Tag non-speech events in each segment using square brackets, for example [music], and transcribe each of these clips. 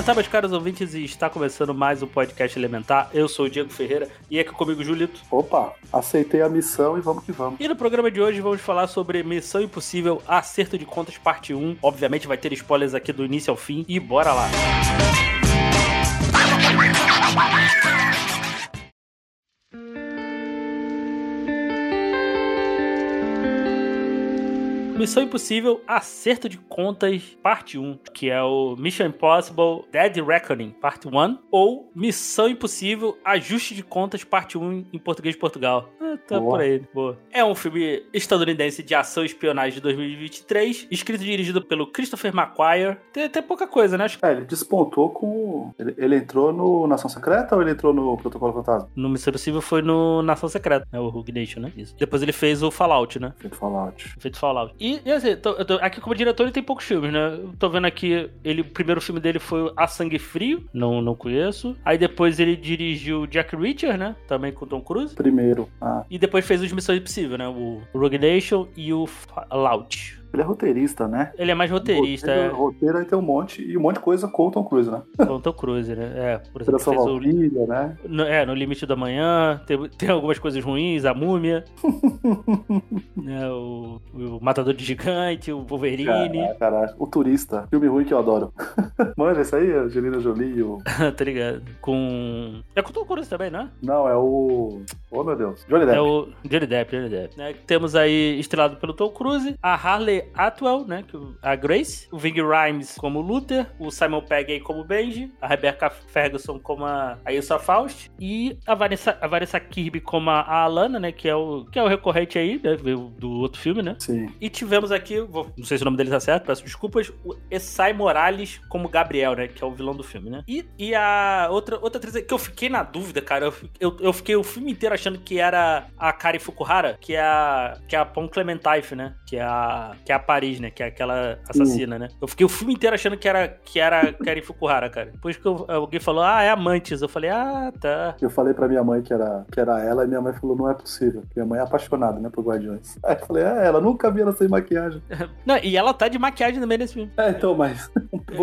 Elementar, meus caros ouvintes, e está começando mais um podcast Elementar. Eu sou o Diego Ferreira e é aqui comigo o Julito. Opa, aceitei a missão e vamos que vamos. E no programa de hoje vamos falar sobre Missão Impossível Acerto de Contas Parte 1. Obviamente vai ter spoilers aqui do início ao fim e bora lá. Missão Impossível Acerto de Contas Parte 1, que é o Mission Impossible Dead Reckoning Parte 1, ou Missão Impossível Ajuste de Contas Parte 1 em português de Portugal. Ah, tá Boa. por aí, boa. É um filme estadunidense de ação e espionagem de 2023, escrito e dirigido pelo Christopher McQuarrie. Tem até pouca coisa, né? É, ele despontou com. Ele, ele entrou no Nação Secreta ou ele entrou no Protocolo Fantasma? no Missão Impossível foi no Nação Secreta, né? O Rogue Nation, né? Isso. Depois ele fez o Fallout, né? Feito Fallout. Feito Fallout. E, e assim, tô- tô- aqui como diretor ele tem poucos filmes, né? Eu tô vendo aqui, ele, o primeiro filme dele foi A Sangue Frio, não, não conheço. Aí depois ele dirigiu Jack Reacher, né? Também com Tom Cruise. Primeiro. Ah, E depois fez os Missão Impossível, né? O Rogue Nation e o Fallout. Ele é roteirista, né? Ele é mais roteirista, Roteiro, é, roteiro aí tem um monte. E um monte de coisa com o Tom Cruise, né? com o Tom Cruise, né? É, por exemplo, fez o, Valkyria, né? no, é, no Limite da Manhã, tem, tem algumas coisas ruins, a Múmia, [laughs] né, o, o Matador de Gigante, o Wolverine. Caraca, caraca. O Turista. Filme ruim que eu adoro. [laughs] Manja, esse aí? A Angelina Jolie o... [laughs] tá ligado? Com. É com o Tom Cruise também, né? Não, é o... Oh, meu Deus. Johnny Depp. É o Johnny Depp, Johnny Depp. Né? Temos aí estrelado pelo Tom Cruise, a Harley Atwell, né? A Grace, o Ving Rhymes como Luther, o Simon Pegg aí como Benji, a Rebecca Ferguson como a a Ilsa Faust e a Vanessa, a Vanessa Kirby como a Alana, né? Que é o, que é o recorrente aí, né? Do outro filme, né? Sim. E tivemos aqui, vou- não sei se o nome dele tá certo, peço desculpas, o Essai Morales como Gabriel, né? Que é o vilão do filme, né? E, e a outra, outra atriz que eu fiquei na dúvida, cara, eu, eu, eu fiquei o filme inteiro achando que era a Kari Fukuhara, que é a, que é a Pon Clementine, né? Que é a, que é a Paris, né? Que é aquela assassina, né? Eu fiquei o filme inteiro achando que era, que era Kari Fukuhara, cara. Depois que eu- alguém falou, ah, é Amantes, eu falei, ah, tá. Eu falei pra minha mãe que era, que era ela e minha mãe falou, não é possível. Minha mãe é apaixonada, né, por Guardiões. Aí eu falei, é, ela nunca vi ela sem maquiagem. [laughs] Não, e ela tá de maquiagem também nesse filme. É, então, mas... [laughs]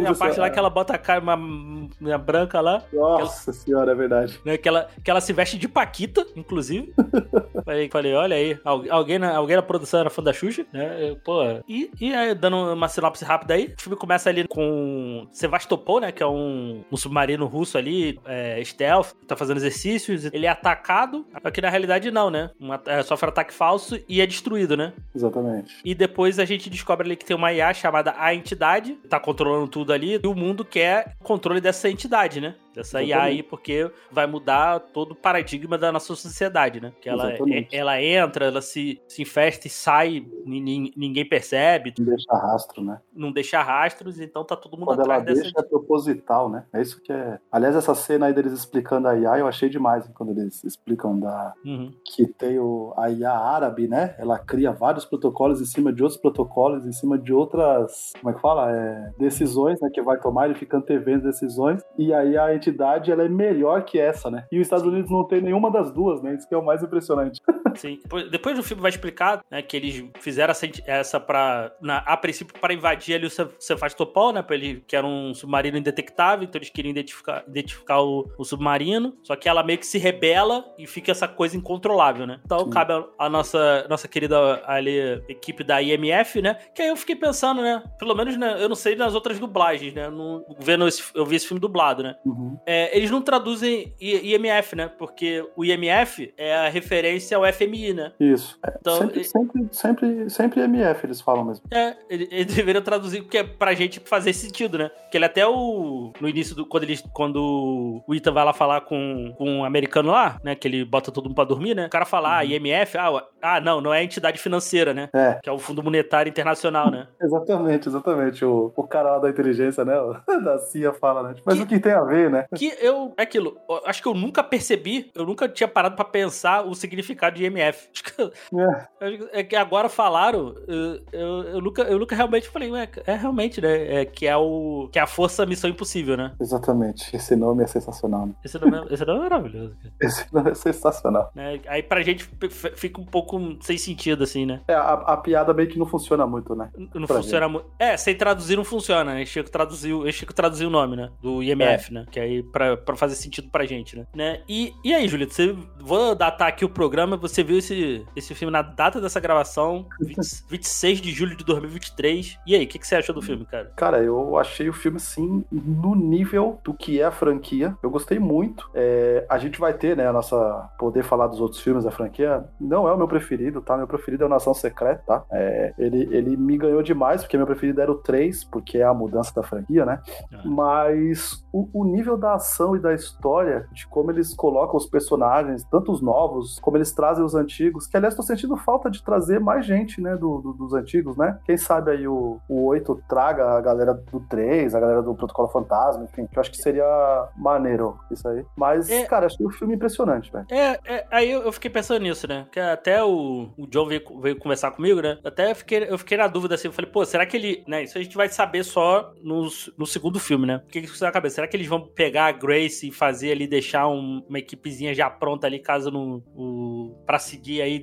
A parte lá que ela bota a cara uma, uma branca lá. Nossa senhora, é verdade. né? Que ela, que ela se veste de Paquita, inclusive. [laughs] falei, falei, olha aí, al- alguém na, alguém na produção era fã da Xuxa, né? Eu, Pô, e, e aí, dando uma sinopse rápida aí, o filme começa ali com Sevastopol, né? Que é um, um submarino russo ali, é, stealth, tá fazendo exercícios. Ele é atacado, só que na realidade não, né? Um é, sofre ataque falso e é destruído, né? Exatamente. E depois a gente descobre ali que tem uma IA chamada A Entidade, tá controlando tudo ali, e o mundo quer controle dessa entidade, né? Dessa IA aí, porque vai mudar todo o paradigma da nossa sociedade, né? Que ela, Exatamente. ela entra, ela se, se infesta e sai, ni- ni- ninguém percebe, Não deixa rastro, né? não deixa rastros, então tá todo mundo Quando ela atrás dessa. deixa é proposital, né? É isso que é. Aliás, essa cena aí deles explicando a IA, eu achei demais hein, quando eles explicam da Uhum. que tem o, a IA árabe, né? Ela cria vários protocolos em cima de outros protocolos, em cima de outras, como é que fala? É, decisões, né? Que vai tomar, ele fica antevendo decisões. E aí a entidade, ela é melhor que essa, né? E os Estados Unidos não tem nenhuma das duas, né? Isso que é o mais impressionante. [laughs] Sim. Depois, do filme vai explicar, né, que eles fizeram essa, essa pra, na, a princípio, para invadir ali o Sevastopol, né, pra ele, que era um submarino indetectável, então eles queriam identificar, identificar o, o submarino, só que ela meio que se rebela e fica essa coisa incontrolável, né. Então Sim. cabe a, a nossa, nossa querida ali, equipe da IMF, né, que aí eu fiquei pensando, né, pelo menos, né, eu não sei nas outras dublagens, né, no, vendo esse, eu vi esse filme dublado, né, Uhum. É, eles não traduzem IMF, né? Porque o IMF é a referência ao FMI, né? Isso. É, Então, sempre, e- sempre, sempre, sempre MF eles falam mesmo. É, ele, ele deveria traduzir porque é pra gente fazer sentido, né? Que ele até o. No início do. Quando, eles, quando o Ethan vai lá falar com, com um americano lá, né? Que ele bota todo mundo pra dormir, né? O cara fala, ah, IMF, ah, ah, não, não é entidade financeira, né? É, Que é o Fundo Monetário Internacional, né? [laughs] exatamente, exatamente. O, o cara lá da inteligência, né? [laughs] Da CIA fala, né? Mas Que- o que tem a ver, né? Que eu. É aquilo. eu Acho que eu nunca percebi, eu nunca tinha parado pra pensar o significado de IMF. É, é que agora falaram, eu, eu, eu nunca, eu nunca realmente falei, ué, é realmente, né? É, que é o. Que é a Força Missão Impossível, né? exatamente. Esse nome é sensacional. Né? Esse nome, é- esse nome é maravilhoso, cara. [laughs] Esse nome é sensacional. Né? Aí pra gente fica um pouco sem sentido, assim, né? É, a, a piada meio que não funciona muito, né? Não Pra funciona muito. É, sem traduzir não funciona, né? Chico traduziu, Chico traduziu o nome, né? Do IMF, né? Que aí pra, pra fazer sentido pra gente, né? né? E, e aí, Julito, você, vou datar aqui o programa. Você viu esse, esse filme na data dessa gravação, 20 26 [laughs] de julho de 2023. E aí, o que, que você achou do filme, cara? Cara, eu achei o filme, assim, no nível do que é a franquia. Eu gostei muito. É, a gente vai ter, né, a nossa... Poder falar dos outros filmes da franquia. Não é o meu preferido, tá? Meu preferido é o Nação Secreta, tá? É, ele, ele me ganhou demais, porque meu preferido era o 3, porque é a mudança da franquia, né? Ah. Mas o, o nível da ação e da história, de como eles colocam os personagens, tanto os novos, como eles trazem os antigos, que aliás tô sentindo falta de trazer mais gente, né, do, do- dos antigos, né? Quem sabe aí o, o 8 traga a galera do 3, a galera do Protocolo Fantasma, enfim, que eu acho que seria maneiro isso aí. Mas, É. cara, achei o filme impressionante, velho. É, é, aí eu, fiquei pensando nisso, né? Que até o, o John veio, veio conversar comigo, né? Até eu fiquei, eu fiquei na dúvida assim. Eu falei, pô, será que ele. Né, isso a gente vai saber só no, no segundo filme, né? O que que isso na cabeça? Será que eles vão pegar a Grace e fazer ali, deixar um- uma equipezinha já pronta ali, caso no. O, pra seguir aí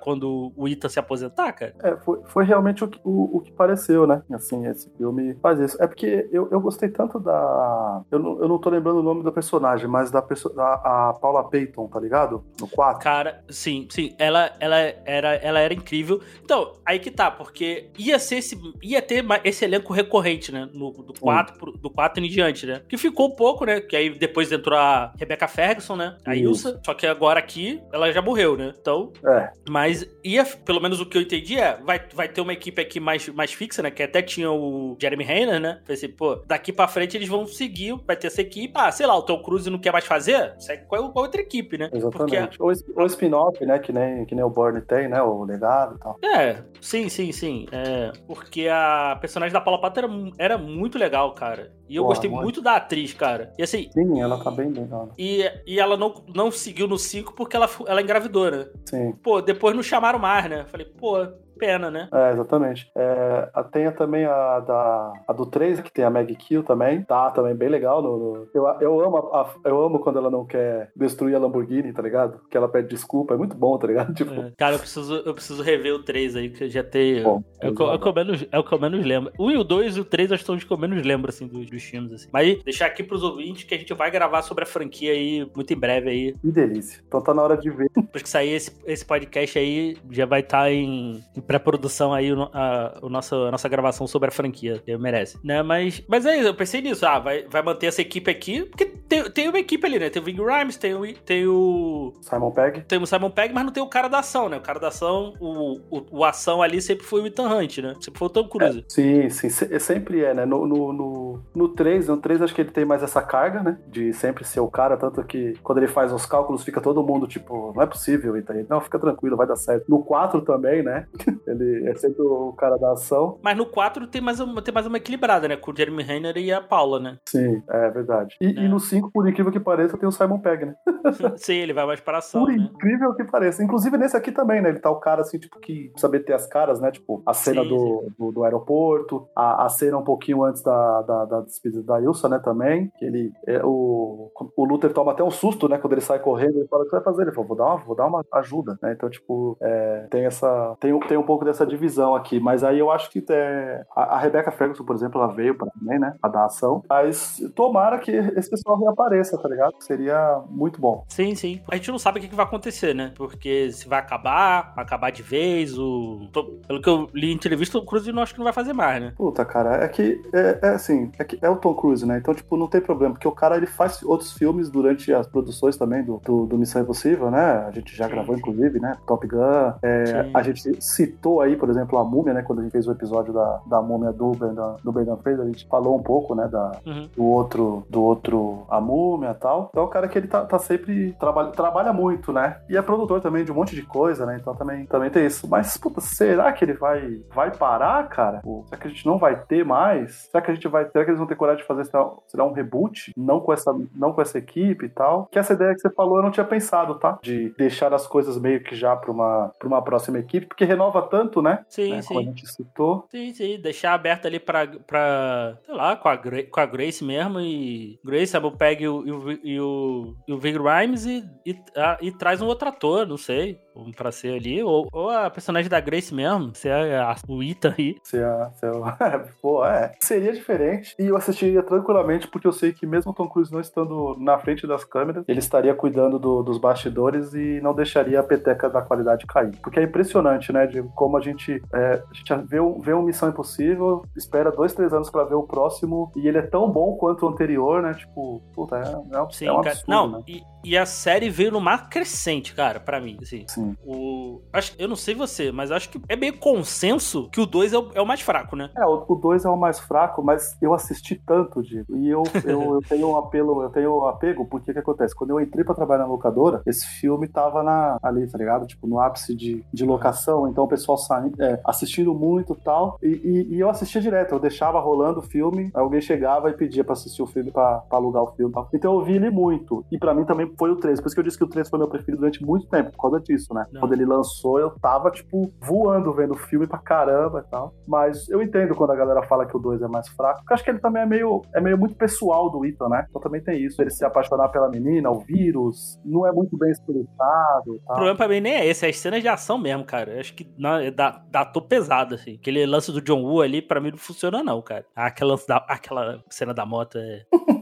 quando o Ita se aposentar, cara? É, foi, foi realmente o que, o, o que pareceu, né? Assim, esse filme faz isso. É porque eu, eu gostei tanto da. Eu não, eu não tô lembrando o nome da personagem, mas da pessoa. Da, a Paula Peyton, tá ligado? No 4. Cara, sim, sim, ela, ela, era, ela era incrível. Então, aí que tá, porque ia ser esse, ia ter esse elenco recorrente, né? No, do 4 pro- do 4 em diante, né? Que ficou pouco, né? Que aí depois entrou a Rebecca Ferguson, né? A Isso. Ilsa. Só que agora aqui, ela já morreu, né? Então, É, mas ia, pelo menos o que eu entendi é, vai, vai ter uma equipe aqui mais, mais fixa, né? Que até tinha o Jeremy Renner, né? Falei assim, pô, daqui pra frente eles vão seguir, vai ter essa equipe. Ah, sei lá, o Tom Cruise não quer mais fazer? Segue com a outra equipe, né? Porque exatamente. Ou, sp- ou spin-off, né? Que nem, que nem o Burn tem, né? O legado e tal. É, sim, sim, sim. É, porque a personagem da Paula Pato era, era muito legal, cara. E eu gostei muito da atriz, cara. E assim, Sim, ela tá bem legal. e, e ela não, não seguiu no 5 porque ela, ela engravidou, né? Sim. Pô, depois não chamaram mais, né? Falei, pô, pena, né? É, exatamente. É, tem também a, da, a do 3, que tem a Meg Kill também. Tá também bem legal. No, no- eu, eu, amo a- a- eu amo quando ela não quer destruir a Lamborghini, tá ligado? Que ela pede desculpa. É muito bom, tá ligado? [laughs] Tipo, É, Cara, eu preciso, eu preciso rever o 3 aí, que eu já tenho. Bom, é, o que, eu- é, o que eu menos, é o que eu menos lembro. O 1 e o 2 e o 3 acho que são os que eu menos lembro, assim, dos, dos filmes, assim. Mas deixar aqui pros ouvintes que a gente vai gravar sobre a franquia aí muito em breve aí. que delícia. Então tá na hora de ver. Depois que sair esse, esse podcast aí, já vai estar em, em pré-produção aí o, a, o nosso, a nossa gravação sobre a franquia, que merece. Né? Mas, mas é isso, eu pensei nisso. Ah, vai, vai manter essa equipe aqui, porque tem, tem uma equipe ali, né? Tem o Ving Rhymes, tem o, tem o. Simon Pegg. Tem o Simon Pegg, mas não tem o cara da ação, né? O cara da ação, o, o, o ação ali sempre foi o Ethan Hunt, né? Sempre foi o Tom Cruise. Sim, sim, se- sempre é, né? No, no, no, no 3, no 3 acho que ele tem mais essa carga, né? De sempre ser o cara, tanto que quando ele faz os cálculos fica todo mundo tipo, não é possível, Ethan. Ele, Não, fica tranquilo, vai dar certo. No 4 também, né? [laughs] Ele é sempre o cara da ação. Mas no 4 tem mais, uma, tem mais uma equilibrada, né? Com o Jeremy Renner e a Paula, né? Sim, é verdade. E, É. e no 5, por incrível que pareça, tem o Simon Pegg, né? [laughs] Sim, ele vai mais para ação, Por né? incrível que pareça. Inclusive nesse aqui também, né? Ele tá o cara assim, tipo, que saber ter as caras, né? Tipo, a cena Sim, do, do, do aeroporto, a, a cena um pouquinho antes da, da, da despedida da Ilsa, né? Também. Que ele. É, o, o Luther toma até um susto, né? Quando ele sai correndo, ele fala: O que vai fazer? Ele falou: Vou dar uma, vou dar uma ajuda, né? Então, tipo, é, tem essa. Tem, tem um pouco pouco dessa divisão aqui, mas aí eu acho que é, a, a Rebecca Ferguson, por exemplo, ela veio pra também, né? A dar ação. Mas tomara que esse pessoal reapareça, tá ligado? Seria muito bom. Sim, sim. A gente não sabe o que, que vai acontecer, né? Porque se vai acabar, acabar de vez, o. Pelo que eu li em entrevista, o Cruise não acho que não vai fazer mais, né? Puta, cara, é que é, é assim, é que é o Tom Cruise, né? Então, tipo, não tem problema, porque o cara ele faz outros filmes durante as produções também do, do, do Missão Impossível, né? A gente já Sim, gravou, sim. inclusive, né? Top Gun. É, a gente citou aí, por exemplo, a Múmia, né? Quando a gente fez o episódio da, da Múmia do Brendan, do Brendan Fraser, a gente falou um pouco, né? Da, Uhum. do outro, do outro A Múmia e tal. Então, é o cara que ele tá, tá sempre trabalha, trabalha muito, né? E é produtor também de um monte de coisa, né? Então também, também tem isso. Mas, puta, será que ele vai, vai parar, cara? Pô, será que a gente não vai ter mais? Será que a gente vai Será que eles vão ter coragem de fazer será, será um reboot? Não com, essa, não com essa equipe e tal? Que essa ideia que você falou eu não tinha pensado, tá? De deixar as coisas meio que já pra uma, pra uma próxima equipe, porque renova tanto, né? Sim, né? Como a sim. gente citou. Sim, sim. Deixar aberto ali pra, pra sei lá, com a, Gra- com a Grace mesmo e. Grace, Samuel Pegg e o, e o, e o, e o Vig Rhymes e, e, ah, e traz um outro ator, não sei. Pra ser ali. Ou, ou a personagem da Grace mesmo, ser a, a, o Ethan aí. Se a, se a- [laughs] Pô, é. Seria diferente. E eu assistiria tranquilamente, porque eu sei que mesmo o Tom Cruise não estando na frente das câmeras, ele estaria cuidando do- dos bastidores e não deixaria a peteca da qualidade cair. Porque é impressionante, né? De como a gente, é, a gente vê, um, vê um Missão Impossível, espera dois, três anos pra ver o próximo, e ele é tão bom quanto o anterior, né? Tipo, puta, é, é, um- Sim, é um cara. absurdo, Não, né? e, e a série veio numa crescente, cara, pra mim, assim. Sim. O, acho, eu não sei você, mas acho que é meio consenso que o 2 é, o- é o mais fraco, né? É, o 2 é o mais fraco, mas eu assisti tanto, Diego. E eu, eu, eu [laughs] tenho um apelo, eu tenho um apego, porque o que acontece? Quando eu entrei pra trabalhar na locadora, esse filme tava na, ali, tá ligado? Tipo, no ápice de, de locação, então o pessoal saindo, é, assistindo muito e tal. E, e, e eu assistia direto, eu deixava rolando o filme, alguém chegava e pedia pra assistir o filme, pra alugar o filme e tal. Então eu vi ele muito. E pra mim também foi o 3. Por isso que eu disse que o 3 foi meu preferido durante muito tempo, por causa disso, né? Não. Quando ele lançou, eu tava, tipo, voando vendo o filme pra caramba e tal. Mas eu entendo quando a galera fala que o 2 é mais fraco, porque eu acho que ele também é meio, é meio muito pessoal do Ethan, né? Então também tem isso. Ele se apaixonar pela menina, o vírus, não é muito bem explicado e O tal. problema pra mim nem é esse, é as cenas de ação mesmo, cara. Eu acho que não, é da, datou pesado, assim. Aquele lance do John Woo ali, pra mim, não funciona, não, cara. Aquela, aquela cena da moto é. [laughs]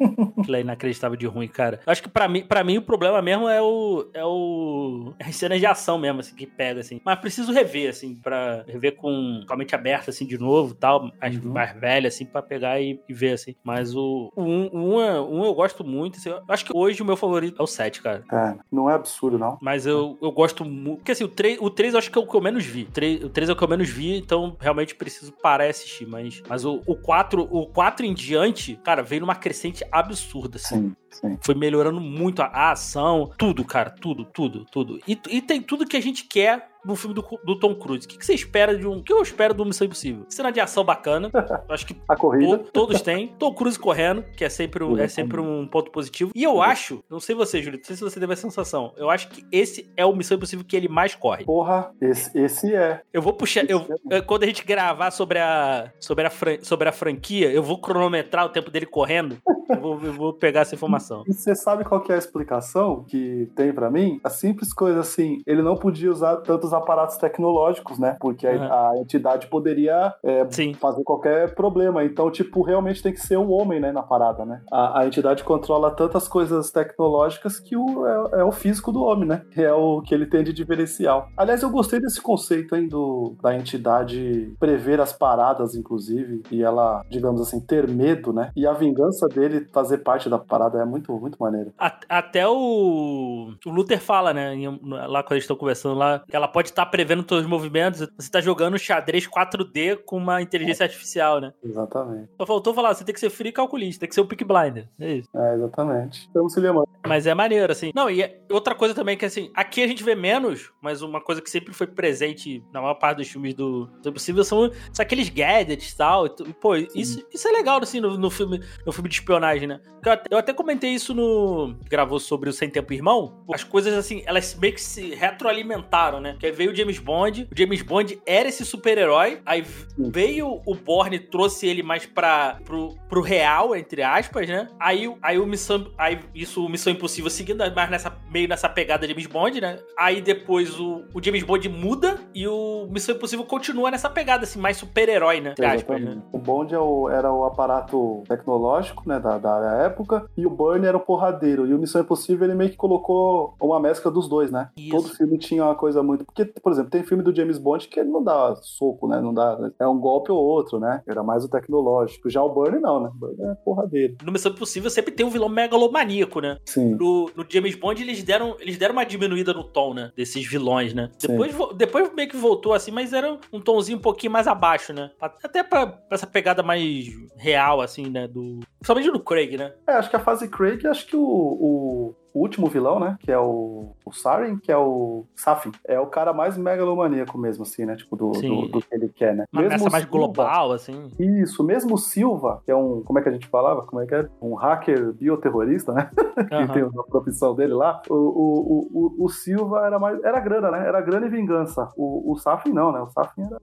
Aquilo é inacreditável de ruim, cara. Eu acho que pra mim, pra mim o problema mesmo é o. É o. é As cenas de ação mesmo, assim, que pega, assim. Mas preciso rever, assim, pra rever com, com a mente aberta, assim, de novo tal. Mais, Uhum. mais velha, assim, pra pegar e, e ver, assim. Mas o. O 1 um, um é- um eu gosto muito. assim, eu acho que hoje o meu favorito é o 7, cara. É, não é absurdo, não. Mas eu, eu gosto muito. Porque assim, o 3, o 3 eu acho que é o que eu menos vi. O 3, o 3 é o que eu menos vi, então realmente preciso parar e assistir. Mas, mas o, o, 4, o 4 em diante, cara, veio numa crescente absurda. Assim. Sim, sim. Foi melhorando muito a, a ação, tudo, cara, tudo, tudo, tudo. E, e tem tudo que a gente quer no filme do, do Tom Cruise. O que, que você espera de um. O que eu espero do Missão Impossível? Cena de ação bacana. Acho que [laughs] A corrida. To- todos têm. Tom Cruise correndo, que é sempre, um, é sempre um ponto positivo. E eu acho, não sei você, Júlio, não sei se você teve essa sensação. Eu acho que esse é o Missão Impossível que ele mais corre. Porra, esse, esse é. Eu vou puxar. Eu, eu- quando a gente gravar sobre a, sobre, a fran- sobre a franquia, eu vou cronometrar o tempo dele correndo. Eu vou, eu vou pegar essa informação. E você sabe qual é a explicação que tem pra mim? A simples coisa assim, ele não podia usar tantos aparatos tecnológicos, né? Porque a, Uhum. a entidade poderia é, fazer qualquer problema. Então, tipo, realmente tem que ser um homem, né, na parada, né? A, a entidade controla tantas coisas tecnológicas que o, é, é o físico do homem, né? É o que ele tem de diferencial. Aliás, eu gostei desse conceito, hein, do, da entidade prever as paradas, inclusive, e ela, digamos assim, ter medo, né? E a vingança dele fazer parte da parada é muito, muito maneiro. Até o, o Luther fala, né? lá quando eles estão conversando lá, que ela pode estar prevendo todos os movimentos. Você tá jogando xadrez 4D com uma inteligência artificial, né? Exatamente. Só faltou falar, você tem que ser free calculista, tem que ser o pick blinder. É isso. É, exatamente. Estamos se lembrando. Mas é maneiro, assim. Não, e é- outra coisa também que, assim, aqui a gente vê menos, mas uma coisa que sempre foi presente na maior parte dos filmes do, do Impossível são, são aqueles gadgets e tal. E, pô, isso, isso é legal, assim, no, no filme, no filme de espionagem, né? Eu até, eu até comentei isso no. Gravou sobre o Sem Tempo Irmão. As coisas, assim, elas meio que se retroalimentaram, né? Que veio o James Bond, o James Bond era esse super-herói, aí veio o Bourne, trouxe ele mais pra, pro, pro real, entre aspas, né? Aí, aí o Missão, aí isso, o Missão Impossível seguindo, mais nessa, meio nessa pegada James Bond, né? Aí depois o, o James Bond muda e o Missão Impossível continua nessa pegada, assim, mais super-herói, né? Entre aspas, né? O Bond é o- era o aparato tecnológico, né, da, da época, e o Burn era o porradeiro. E o Missão Impossível, ele meio que colocou uma mescla dos dois, né? Isso. Todo filme tinha uma coisa muito... Porque, por exemplo, tem filme do James Bond que ele não dá soco, né? Não dá... É um golpe ou outro, né? Era mais o tecnológico. Já o Burn, não, né? O Burn é porradeiro. No Missão Impossível sempre tem um vilão megalomaníaco, né? Sim. No, no James Bond, eles deram, eles deram uma diminuída no tom, né? Desses vilões, né? Sim. Depois, depois meio que voltou assim, mas era um tomzinho um pouquinho mais abaixo, né? Até pra, pra essa pegada mais real, assim, né? Do. Principalmente do Craig, né? É, acho que a fase Craig, acho que o, o, o último vilão, né? Que é o, o Sarin, que é o Safin. É o cara mais megalomaníaco mesmo, assim, né? Tipo, do, do, do que ele quer, né? Uma Mesmo mais Silva- global, assim. Isso, mesmo o Silva, que é um. Como é que a gente falava? Como é que é? Um hacker bioterrorista, né? [laughs] que Aham. tem a profissão dele lá. O, o, o, o, o Silva era mais. Era grana, né? Era grana e vingança. O, o Safin não, né? O Safin era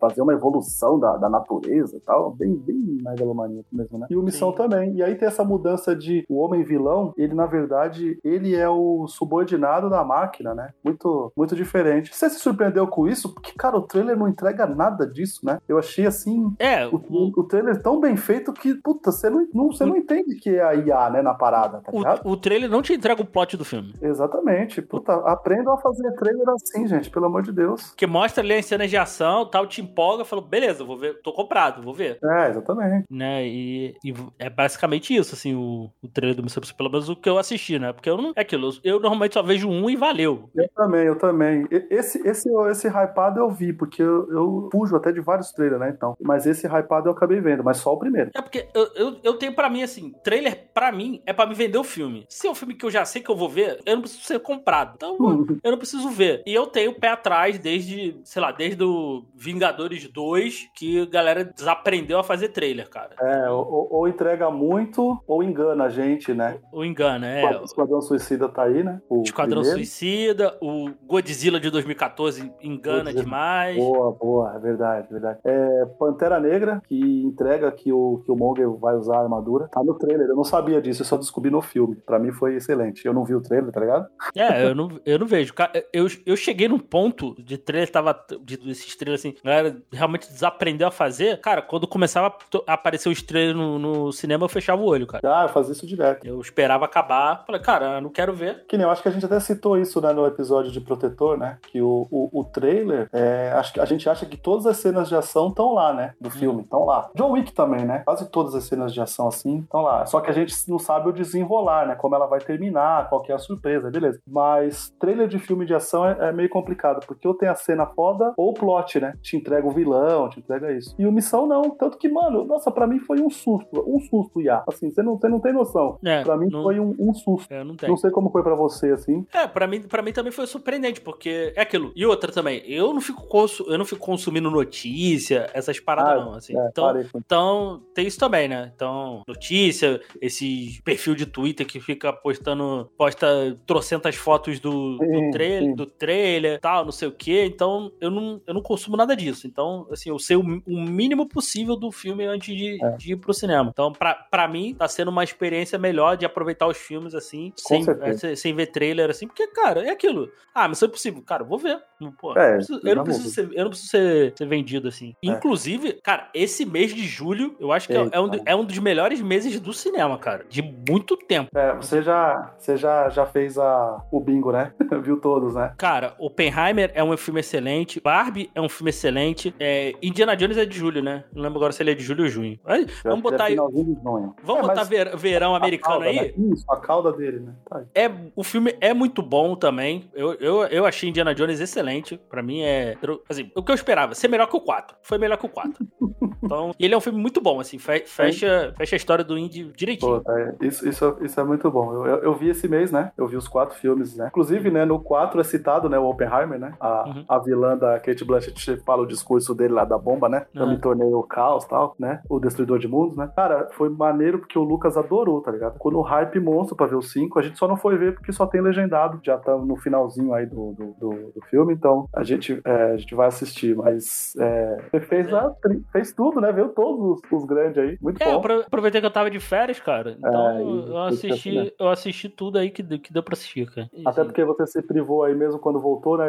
fazer uma evolução da, da natureza e tal. Bem, bem megalomaníaco mesmo, né? E o Missão Sim. também. E aí tem essa mudança de o homem vilão, ele na verdade, ele é o subordinado da máquina, né? Muito, muito diferente. Você se surpreendeu com isso? Porque, cara, o trailer não entrega nada disso, né? Eu achei assim. É, O, o, o trailer tão bem feito que, puta, você não, não, você não entende que é a IA, né, na parada, tá ligado? o, o trailer não te entrega o plot do filme. Exatamente. Puta, aprendam a fazer trailer assim, gente, pelo amor de Deus. Que mostra ali as cenas de ação, tal, te empolga, falou, beleza, vou ver, tô comprado, vou ver. É, exatamente. Né, e, e é basicamente isso, assim, o, o trailer do Missão Impossível, pelo menos o que eu assisti, né? Porque eu não. É aquilo, eu, normalmente só vejo um e valeu. Eu também, eu também. Esse, esse, esse hypado eu vi, porque eu, eu fujo até de vários trailers, né, então. Mas esse hypado eu acabei vendo, mas só o primeiro. É porque eu, eu, eu tenho pra mim, assim, trailer pra mim é pra me vender o filme. Se é um filme que eu já sei que eu vou ver, eu não preciso ser comprado. Então eu não preciso ver. E eu tenho o pé atrás desde, sei lá, desde o Vingadores 2, que a galera desaprendeu a fazer trailer, cara. É, ou, ou- ou entrega muito, ou engana a gente, né? O engano, é. O Esquadrão Suicida tá aí, né? O Esquadrão primeiro. Suicida, o Godzilla de 2014 engana Godzilla. demais. Boa, boa, é verdade, verdade. É Pantera Negra, que entrega que o, que o Monger vai usar a armadura. Tá no trailer, eu não sabia disso, eu só descobri no filme. Pra mim foi excelente. Eu não vi o trailer, tá ligado? É, eu [laughs] não, eu não vejo. Eu, eu cheguei num ponto de trailer, tava. De, desses trailers assim, a galera realmente desaprendeu a fazer. Cara, quando começava a aparecer os trailers no, no cinema, eu fechava o olho, cara. Ah, eu fazia isso direto. Eu esperava acabar. Falei, cara, eu não quero ver. Que nem eu acho que a gente até citou isso né, no episódio de Protetor, né? Que o, o, o trailer, é, acho que a gente acha que todas as cenas de ação estão lá, né? Do filme, estão lá. John Wick também, né? Quase todas as cenas de ação assim estão lá. Só que a gente não sabe o desenrolar, né? Como ela vai terminar, qual que é a surpresa, beleza. Mas trailer de filme de ação é, é meio complicado, porque ou tem a cena foda ou o plot, né? Te entrega o vilão, te entrega isso. E o Missão não. Tanto que, mano, nossa, pra mim foi um susto. Um susto, Iá. Assim, você não, você não tem noção. É, Pra mim não, foi um, um susto. é, não tem. Não sei como foi pra você, assim. É, pra mim, pra mim também foi surpreendente, porque é aquilo. E outra também, eu não fico, consu- eu não fico consumindo notícia, essas paradas, Ah, não. Assim. É, então, parei Então, tem isso também, né? Então, notícia, esse perfil de Twitter que fica postando, posta trocentas fotos do, do Sim, trailer, sim. do trailer, tal, não sei o quê. Então, eu não, eu não consumo nada disso. Então, assim, eu sei o, o mínimo possível do filme antes de, É. de ir pro cinema. Então, pra, pra mim, tá sendo uma experiência melhor de aproveitar os filmes, assim, sem, é, sem, sem ver trailer, assim, porque, cara, é aquilo. Ah, Missão Impossível, cara, eu vou ver. Pô, É, eu não preciso, eu não preciso ser, eu não preciso ser, ser vendido, assim. É. Inclusive, cara, esse mês de julho, eu acho que é, Eita. é um, é um dos melhores meses do cinema, cara. De muito tempo. É, você já, você já, já fez a, o bingo, né? [laughs] Viu todos, né? Cara, Oppenheimer é um filme excelente. Barbie é um filme excelente. É, Indiana Jones é de julho, né? Não lembro agora se ele é de julho ou junho. Mas vamos já botar aí. Vamos É, botar mas ver- verão americano cauda, aí? né? Isso, a cauda dele, né? Tá aí. É, o filme é muito bom também. Eu, eu, eu achei Indiana Jones excelente. Pra mim é. Assim, o que eu esperava, ser melhor que o 4. Foi melhor que o 4. [laughs] Então, e ele é um filme muito bom, assim. fe- Fecha, fecha a história do Indy direitinho. Pô, é, isso, isso, isso é muito bom. Eu, eu, eu vi esse mês, né? Eu vi os quatro filmes, né? Inclusive, né, no 4 é citado, né, o Oppenheimer, né? A, Uhum. a vilã da Kate Blanchett fala o discurso dele lá da bomba, né? Eu Ah. me tornei o caos tal, né? O destruidor de mundos, né? Cara, foi maneiro porque o Lucas adorou, tá ligado? Quando o hype monstro pra ver o 5, 5. A gente só não foi ver porque só tem legendado. Já estamos no finalzinho aí do, do, do, do filme, então a gente, é, a gente vai assistir. Mas é, você fez, a fez tudo, né? Viu todos os, os grandes aí. Muito É, eu bom. apro- aproveitei que eu tava de férias, cara. Então É, e eu tem que assistir. assisti, eu assisti tudo aí que, deu- que deu pra assistir, cara. Até assim, porque você se privou aí mesmo quando voltou, né,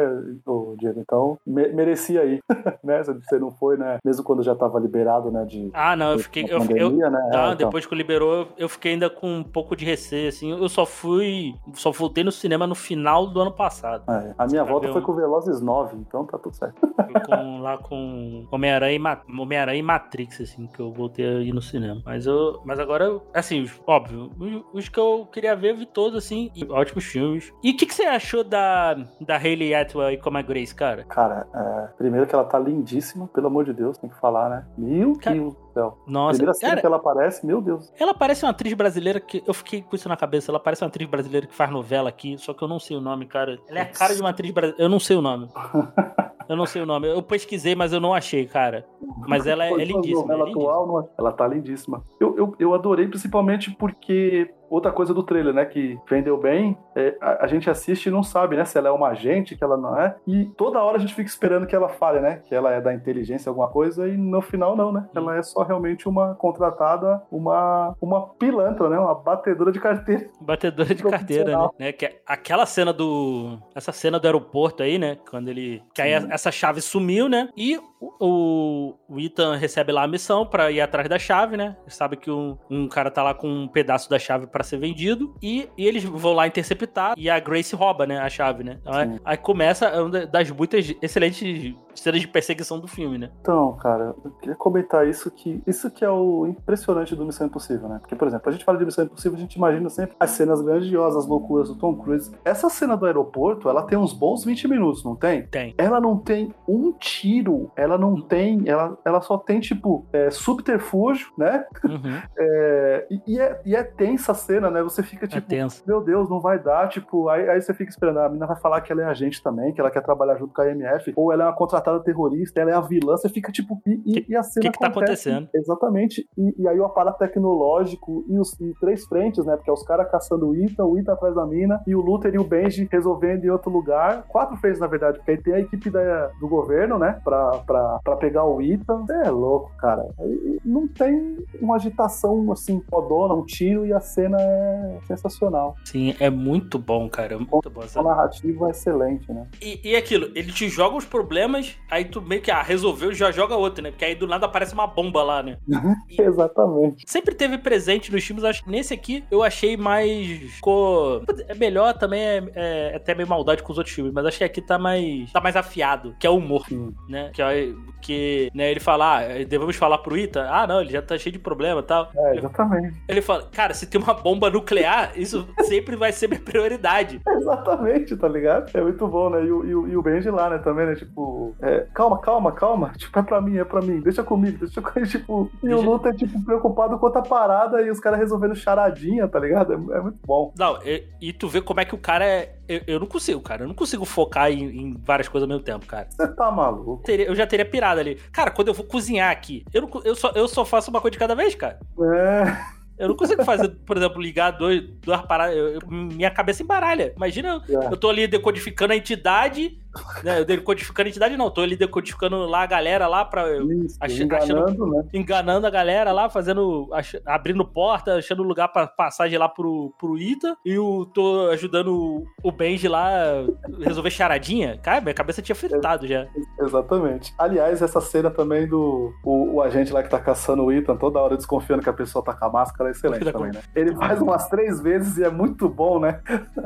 Diego? Então, me- merecia aí, [laughs] né? Você não foi, né? Mesmo quando já tava liberado, né? De, Ah, não, eu fiquei. Eu, eu, pandemia, né? Tá, então. depois que liberou, eu fiquei ainda com um pouco de receio, assim. Eu só fui. Só voltei no cinema no final do ano passado. É, a minha Pra volta foi um- com o Velozes 9, então tá tudo certo. Com- lá com Homem-Aranha e, Ma- Homem-Aranha e Matrix, assim, que eu voltei a ir no cinema. Mas eu. Mas agora, assim, óbvio, os, que eu queria ver, eu vi todos, assim, e ótimos filmes. E o que, que você achou da, da Hayley Atwell e como a Grace, cara? Cara, é, primeiro que ela tá lindíssima, pelo amor de Deus, tem que falar, né? Meu Cara, do céu. Nossa, Primeira cena cara, que ela aparece, meu Deus. ela parece uma atriz brasileira que. Eu fiquei com isso na cabeça. Ela parece uma atriz brasileira que faz novela aqui, só que eu não sei o nome, cara. Ela é a cara de uma atriz brasileira. Eu não sei o nome. [laughs] Eu não sei o nome. Eu pesquisei, mas eu não achei, cara. Mas ela é, é lindíssima. é novela lindíssima. atual, é? ela tá lindíssima. Eu, eu, eu adorei principalmente porque outra coisa do trailer, né, que vendeu bem, é, a, a gente assiste e não sabe, né, se ela é uma agente, que ela não é, e toda hora a gente fica esperando que ela fale, né, que ela é da inteligência, alguma coisa, e no final não, né, ela é só realmente uma contratada, uma, uma pilantra, né, uma batedora de carteira. [laughs] Batedora de carteira, né? né? Que é aquela cena do. Essa cena do aeroporto aí, né? Quando ele. Que aí Sim. essa chave sumiu, né? E o, o Ethan recebe lá a missão pra ir atrás da chave, né? Ele sabe que um, um cara tá lá com um pedaço da chave pra ser vendido. E, e eles vão lá interceptar. E a Grace rouba, né? A chave, né? Então, é- aí começa uma das muitas excelentes cenas de perseguição do filme, né? Então, cara, eu queria comentar isso que isso que é o impressionante do Missão Impossível, né? Porque, por exemplo, a gente fala de Missão Impossível, a gente imagina sempre as cenas grandiosas, as loucuras do Tom Cruise. Essa cena do aeroporto, ela tem uns bons 20 minutos, não tem? Tem. Ela não tem um tiro, ela não tem, ela, ela só tem, tipo, é, subterfúgio, né? Uhum. [laughs] É, e, e é, e é tensa a cena, né? Você fica É tipo, tenso. meu Deus, não vai dar, tipo, aí, aí você fica esperando, a menina vai falar que ela é agente também, que ela quer trabalhar junto com a IMF, ou ela é uma contratada terrorista, ela é a vilã, você fica tipo, e, e- e a cena que que tá acontece- acontecendo? Exatamente, e, e aí o aparato tecnológico e os e três frentes, né, porque é os caras caçando o Ita, o Ita atrás da mina, e o Luther e o Benji resolvendo em outro lugar, quatro frentes na verdade, porque aí tem a equipe da- do governo, né, pra, pra, pra pegar o Ita, é louco, cara, Aí não tem uma agitação assim, podona, um tiro, e a cena é sensacional. Sim, é muito bom, cara. Muito bom. A narrativa é excelente, né? E, e aquilo, ele te joga os problemas, aí tu meio que, ah, resolveu, já joga outro, né? Porque aí do nada aparece uma bomba lá, né? E [laughs] Exatamente. sempre teve presente nos filmes, acho que nesse aqui eu achei mais. Ficou. É melhor também, é, é, é até meio maldade com os outros filmes, mas acho que aqui tá mais. tá mais afiado, que é o humor, Sim. né? Que, é- que né, ele fala, ah, devemos falar pro Ita? Ah, não, ele já tá cheio de problema e tal. É, exatamente. ele fala, cara, se tem uma bomba nuclear, isso sempre vai ser minha prioridade. [laughs] Exatamente, tá ligado? É muito bom, né? E o, e o, e o Benji lá, né, também, né? Tipo, é, calma, calma, calma. Tipo, é pra mim, é pra mim. Deixa comigo, deixa comigo. [laughs] Tipo, e Deixa- o Luta é, tipo, preocupado com outra parada e os caras resolvendo charadinha, tá ligado? É, é muito bom. Não, e, e tu vê como é que o cara é. Eu, eu não consigo, cara. Eu não consigo focar em, em várias coisas ao mesmo tempo, cara. Você tá maluco. Eu já teria pirado ali. Cara, quando eu vou cozinhar aqui, eu, não eu, só, eu só faço uma coisa de cada vez, cara. É, Eu não consigo fazer, por exemplo, ligar dois, duas paradas. eu- eu- minha cabeça embaralha. Imagina, É. eu tô ali decodificando a entidade. Né, eu decodificando a entidade, não. Tô ali decodificando lá a galera lá pra. isso, Ach- enganando, né? enganando a galera lá, fazendo. ach- abrindo porta, achando lugar pra passagem lá pro, pro Ita. E eu tô ajudando o- Benji lá resolver charadinha. Cara, minha cabeça tinha fritado já. Exatamente. Aliás, essa cena também do o, o agente lá que tá caçando o Ethan, toda hora desconfiando que a pessoa tá com a máscara, é excelente também, né? Ele [laughs] faz umas três vezes e é muito bom, né?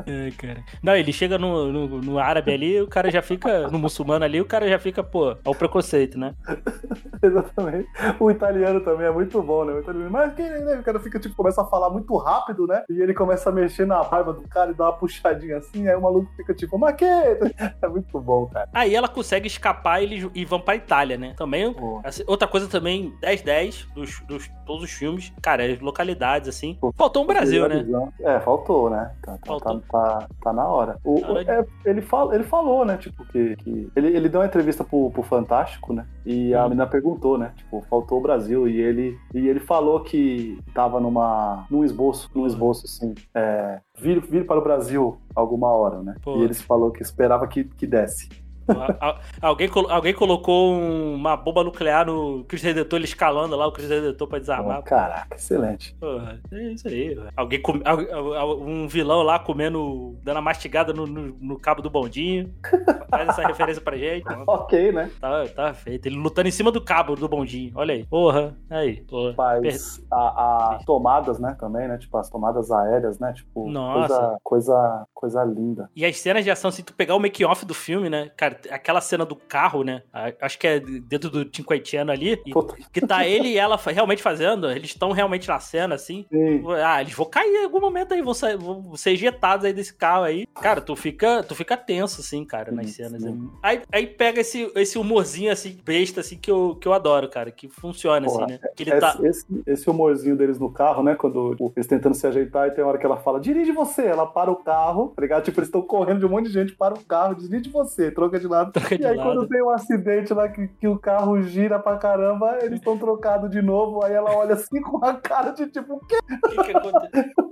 É, cara. Não, ele chega no, no, no árabe ali, o cara já fica. No muçulmano ali, o cara já fica, pô, é o preconceito, né? [laughs] Exatamente. O italiano também é muito bom, né? O italiano, mas quem né? O cara fica, tipo, começa a falar muito rápido, né? E ele começa a mexer na barba do cara e dá uma puxadinha assim, aí o maluco fica tipo, mas que? [laughs] É muito bom, cara. Aí ela consegue escapar e eles e vão pra Itália, né? Também. Assim, outra coisa também, 10-10 dos, dos todos os filmes. Cara, as localidades, assim. Faltou um Brasil, né? É, faltou, né? Tá, tá, Faltou. tá- tá, tá na hora. O, o- é, ele, fala, ele falou, né? Tipo, que. que- ele, ele deu uma entrevista pro, pro Fantástico, né? E a Hum. menina perguntou, né? Tipo, faltou o Brasil. E ele, e ele falou que tava numa, num esboço, num esboço, assim. É, vir, vir para o Brasil alguma hora, né? Pô. E ele falou que esperava que, que desse. Al- alguém, alguém colocou um- uma bomba nuclear no Cristo Redentor, ele escalando lá o Cristo Redentor pra desarmar. Caraca, excelente. Porra, é isso aí. Alguém um vilão lá comendo, dando uma mastigada no, no- no cabo do bondinho. Faz essa referência pra gente. [laughs] Ok, né? Tá, tá feito. Ele lutando em cima do cabo do bondinho. Olha aí. Porra, aí. Porra. Faz a, a tomadas, né? Também, né? Tipo, as tomadas aéreas, né? Tipo, Nossa. coisa, coisa, coisa linda. E as cenas de ação, se tu pegar o make-off do filme, né? Cara, aquela cena do carro, né? Acho que é dentro do Cinquentiano ali. e- que tá ele e ela realmente fazendo. Eles estão realmente na cena, assim. sim. Ah, eles vão cair em algum momento aí, vão, sair, vão ser ejetados aí desse carro aí. Cara, tu fica, tu fica tenso, assim, cara, nas Sim, cenas. sim. Aí, aí pega esse, esse humorzinho, assim, besta, assim, que eu, que eu adoro, cara. Que funciona, Porra, assim, né? Que ele tá. Esse, esse, esse humorzinho deles no carro, né? Quando tipo, eles tentando se ajeitar e tem hora que ela fala, dirige você. Ela para o carro, tá ligado? Tipo, eles estão correndo de um monte de gente, para o carro, dirige você, troca de lado. Troca de e aí, lado. quando tem um acidente lá que, que o carro gira pra caramba, eles estão trocados de novo. Aí ela olha assim com a cara de tipo, o quê? O que, que aconteceu?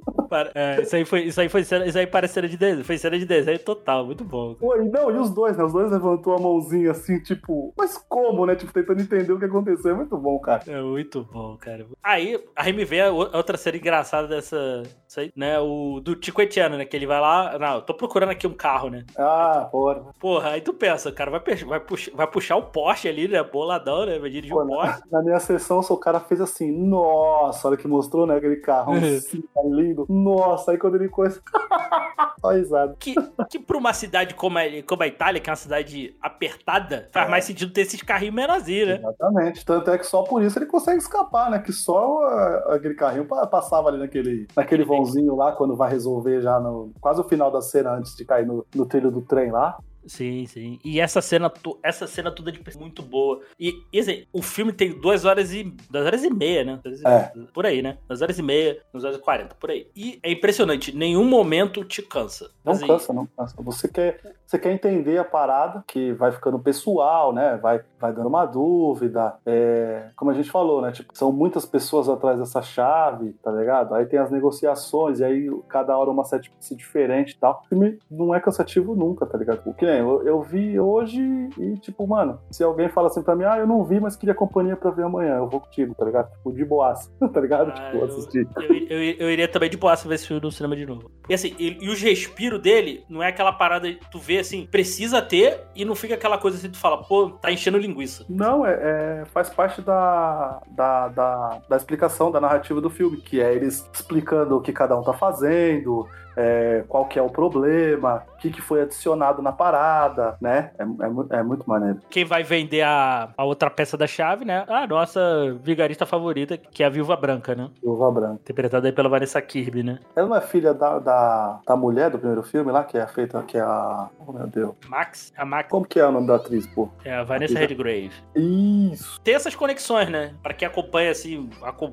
É, isso aí foi, isso aí foi cena, isso aí parece cena de desenho, foi cena de desenho total, muito bom. Pô, não, e os dois, né? Os dois levantou a mãozinha assim, tipo, mas como, né? Tipo, tentando entender o que aconteceu. É muito bom, cara. É muito bom, cara. Aí, aí me vem a outra cena engraçada dessa, aí, né? O do Tico Etiano, né? Que ele vai lá, não, eu tô procurando aqui um carro, né? Ah, porra. Porra, aí tu pensa, cara, vai, vai, puxar, vai puxar o Porsche ali, né? Boladão, né? Vai dirigir Pô, o Porsche. Na minha sessão, só o cara fez assim, nossa, olha que mostrou, né? Aquele carrão assim, tá lindo. Nossa, aí quando ele coisa. [laughs] Só risada. Que, que pra uma cidade como a, como a Itália, que é uma cidade apertada, faz mais sentido ter esses carrinhos menorzinhos, né? Exatamente. Tanto é que só por isso ele consegue escapar, né? Que só ah, aquele carrinho pa- passava ali naquele, naquele vãozinho lá, quando vai resolver já no quase o final da cena, antes de cair no, no trilho do trem lá. Sim, sim. E essa cena, essa cena toda de muito boa. E, e assim, o filme tem duas horas e. duas horas e meia, né? E- Por aí, né? Duas horas e meia, duas horas e quarenta, por aí. E é impressionante, nenhum momento te cansa. Não Assim, cansa, não cansa. Você quer, você quer entender a parada, que vai ficando pessoal, né? Vai, vai dando uma dúvida. É, como a gente falou, né? Tipo, são muitas pessoas atrás dessa chave, tá ligado? Aí tem as negociações, e aí cada hora uma set piece diferente e tal. O filme não é cansativo nunca, tá ligado? O que nem eu, eu vi hoje e, tipo, mano, se alguém fala assim pra mim, ah, eu não vi, mas queria companhia pra ver amanhã, eu vou contigo, tá ligado? Tipo, de boaça, [laughs] tá ligado? Ah, tipo, eu- assistir. Eu, eu, eu iria também de boa ver esse filme no cinema de novo. E assim, e, e os respiros dele não é aquela parada que tu vê assim, precisa ter e não fica aquela coisa assim, tu fala, pô, tá enchendo linguiça. Não, é, é- faz parte da, da, da, da explicação, da narrativa do filme, que é eles explicando o que cada um tá fazendo, é, qual que é o problema, o que, que foi adicionado na parada, né? É, é, é muito maneiro. Quem vai vender a, a outra peça da chave, né? A nossa vigarista favorita, que é a Viúva Branca, né? Luva Branca. Interpretada aí pela Vanessa Kirby, né? Ela não é filha da, da, da mulher do primeiro filme lá, que é feita, que é a... Oh, meu Deus. Max, a Max Como que é o nome da atriz, pô? é a Vanessa Redgrave. Isso. Tem essas conexões, né? Pra quem acompanha, assim,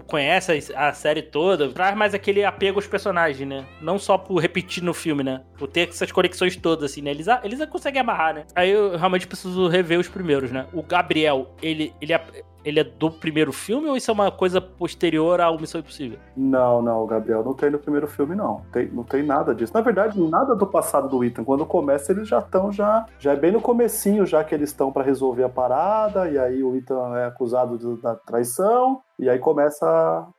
conhece a a série toda, traz mais aquele apego aos personagens, né? Não só por repetir no filme, né? Por ter essas conexões todas, assim, né? Eles, eles conseguem amarrar, né? Aí eu realmente preciso rever os primeiros, né? O Gabriel, ele, ele, é, ele é do primeiro filme ou isso é uma coisa posterior ao Missão Impossível? Não, não, Gabriel não tem no primeiro filme, não. Tem, não tem nada disso. Na verdade, nada do passado do Ethan. Quando começa, eles já estão já. Já é bem no comecinho, já que eles estão pra resolver a parada, e aí o Ethan é acusado de- da traição, e aí começa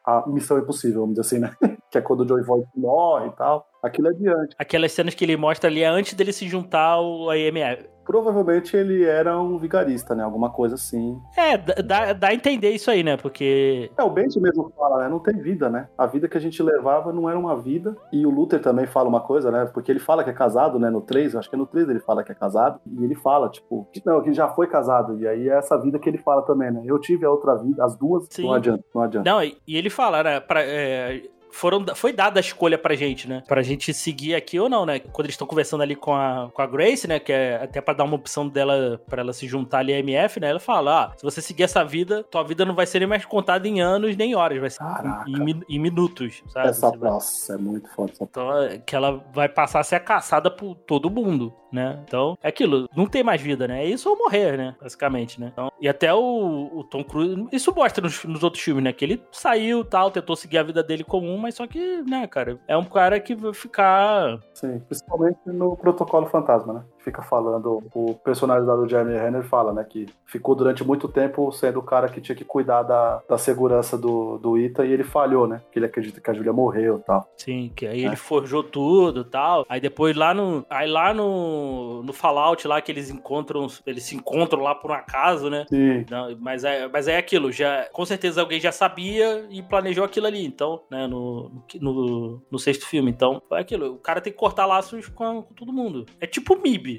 a, a missão impossível, vamos dizer assim, né? [laughs] que é quando o Joey Voight morre e tal. Aquilo é adiante. Aquelas cenas que ele mostra ali é antes dele se juntar ao IMF. Provavelmente ele era um vigarista, né? Alguma coisa assim. É, dá- dá, a entender isso aí, né? Porque É, o Benji mesmo fala, né? Não tem vida, né? A vida que a gente levava não era uma vida. E o Luther também fala uma coisa, né? Porque ele fala que é casado, né? No 3, acho que é no 3 ele fala que é casado. E ele fala, tipo, que não, que já foi casado. E aí é essa vida que ele fala também, né? Eu tive a outra vida, as duas, Sim. não adianta, não adianta. Não, e e ele fala, né? Pra, é, foram, foi dada a escolha pra gente, né? Pra gente seguir aqui ou não, né? Quando eles estão conversando ali com a, com a Grace, né? Que é até pra dar uma opção dela, pra ela se juntar ali à MF, né? Ela fala: ah, se você seguir essa vida, tua vida não vai ser nem mais contada em anos nem horas, vai ser em, em minutos, sabe? Essa nossa, é muito essa- então, é que ela vai passar a ser caçada por todo mundo, né? Então, é aquilo, não tem mais vida, né? É isso ou morrer, né? Basicamente, né? Então, e até o, o Tom Cruise, isso mostra nos, nos outros filmes, né? Que ele saiu tal, tentou seguir a vida dele comum, mas só que, né, cara, é um cara que vai ficar. Sim, principalmente no Protocolo Fantasma, né? Fica falando, o personagem lá do Jeremy Renner fala, né? Que ficou durante muito tempo sendo o cara que tinha que cuidar da, da segurança do, do Ita e ele falhou, né? Que ele acredita que a Julia morreu e tal. Sim, que aí É. ele forjou tudo tal. Aí depois lá no. Aí lá no. No Fallout lá que eles encontram. Eles se encontram lá por um acaso, né? Sim, Não, mas, é, mas é aquilo, já, com certeza alguém já sabia e planejou aquilo ali, então, né, no, no, no sexto filme. Então, é aquilo, o cara tem que cortar laços com, com todo mundo. É tipo MIB,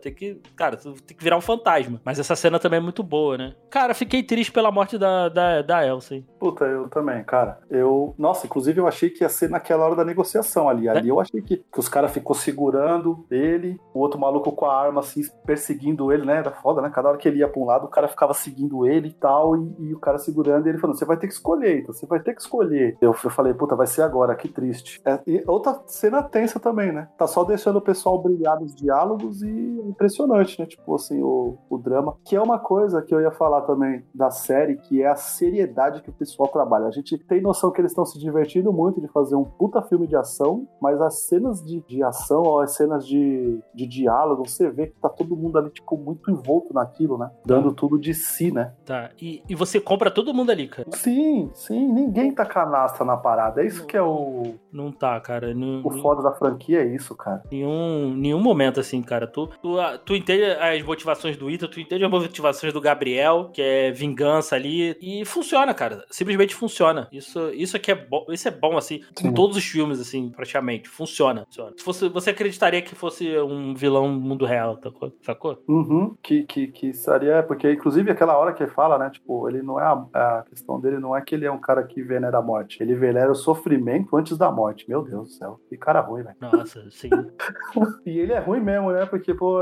Tem que, cara, tu tem que virar um fantasma. Mas essa cena também é muito boa, né? Cara, fiquei triste pela morte da, da, da Elsa, hein? Puta, eu também, cara. Eu. Nossa, inclusive eu achei que ia ser naquela hora da negociação ali. Ali eu achei que, que os caras ficou segurando ele, o outro maluco com a arma assim, perseguindo ele, né? Era foda, né? Cada hora que ele ia pra um lado, o cara ficava seguindo ele e tal, e, e o cara segurando, e ele falando: você vai ter que escolher, então você vai ter que escolher. Eu, eu falei, puta, vai ser agora, que triste. É, e outra cena tensa também, né? Tá só deixando o pessoal brilhar nos diálogos e é impressionante, né? Tipo assim, o, o drama. Que é uma coisa que eu ia falar também da série, que é a seriedade que o pessoal trabalha. A gente tem noção que eles estão se divertindo muito de fazer um puta filme de ação, mas as cenas de, de ação, ou as cenas de, de diálogo, você vê que tá todo mundo ali, tipo, muito envolto naquilo, né? Dando tudo de si, né? Tá, e, e você compra todo mundo ali, cara. Sim, sim, ninguém tá canastra na parada. É isso que é o, Não tá, cara. Não, o foda da franquia, é isso, cara. Nenhum, nenhum momento, assim, cara. Tu, tu, ah, tu entende as motivações do Ita, tu entende as motivações do Gabriel, que é vingança ali, e funciona, cara. Simplesmente funciona. Isso, isso aqui é bom, isso é bom, assim, Sim. em todos os filmes, assim, praticamente. Funciona. funciona. Se fosse, você acreditaria que fosse um vilão mundo real, sacou? sacou? Uhum, que, que, que seria, porque inclusive aquela hora que ele fala, né, tipo, ele não é, a, a questão dele não é que ele é um cara que venera a morte, ele venera o sofrimento antes da morte, meu Deus do céu, que cara ruim, velho. Nossa, sim. [laughs] E ele é ruim mesmo, né, porque, pô,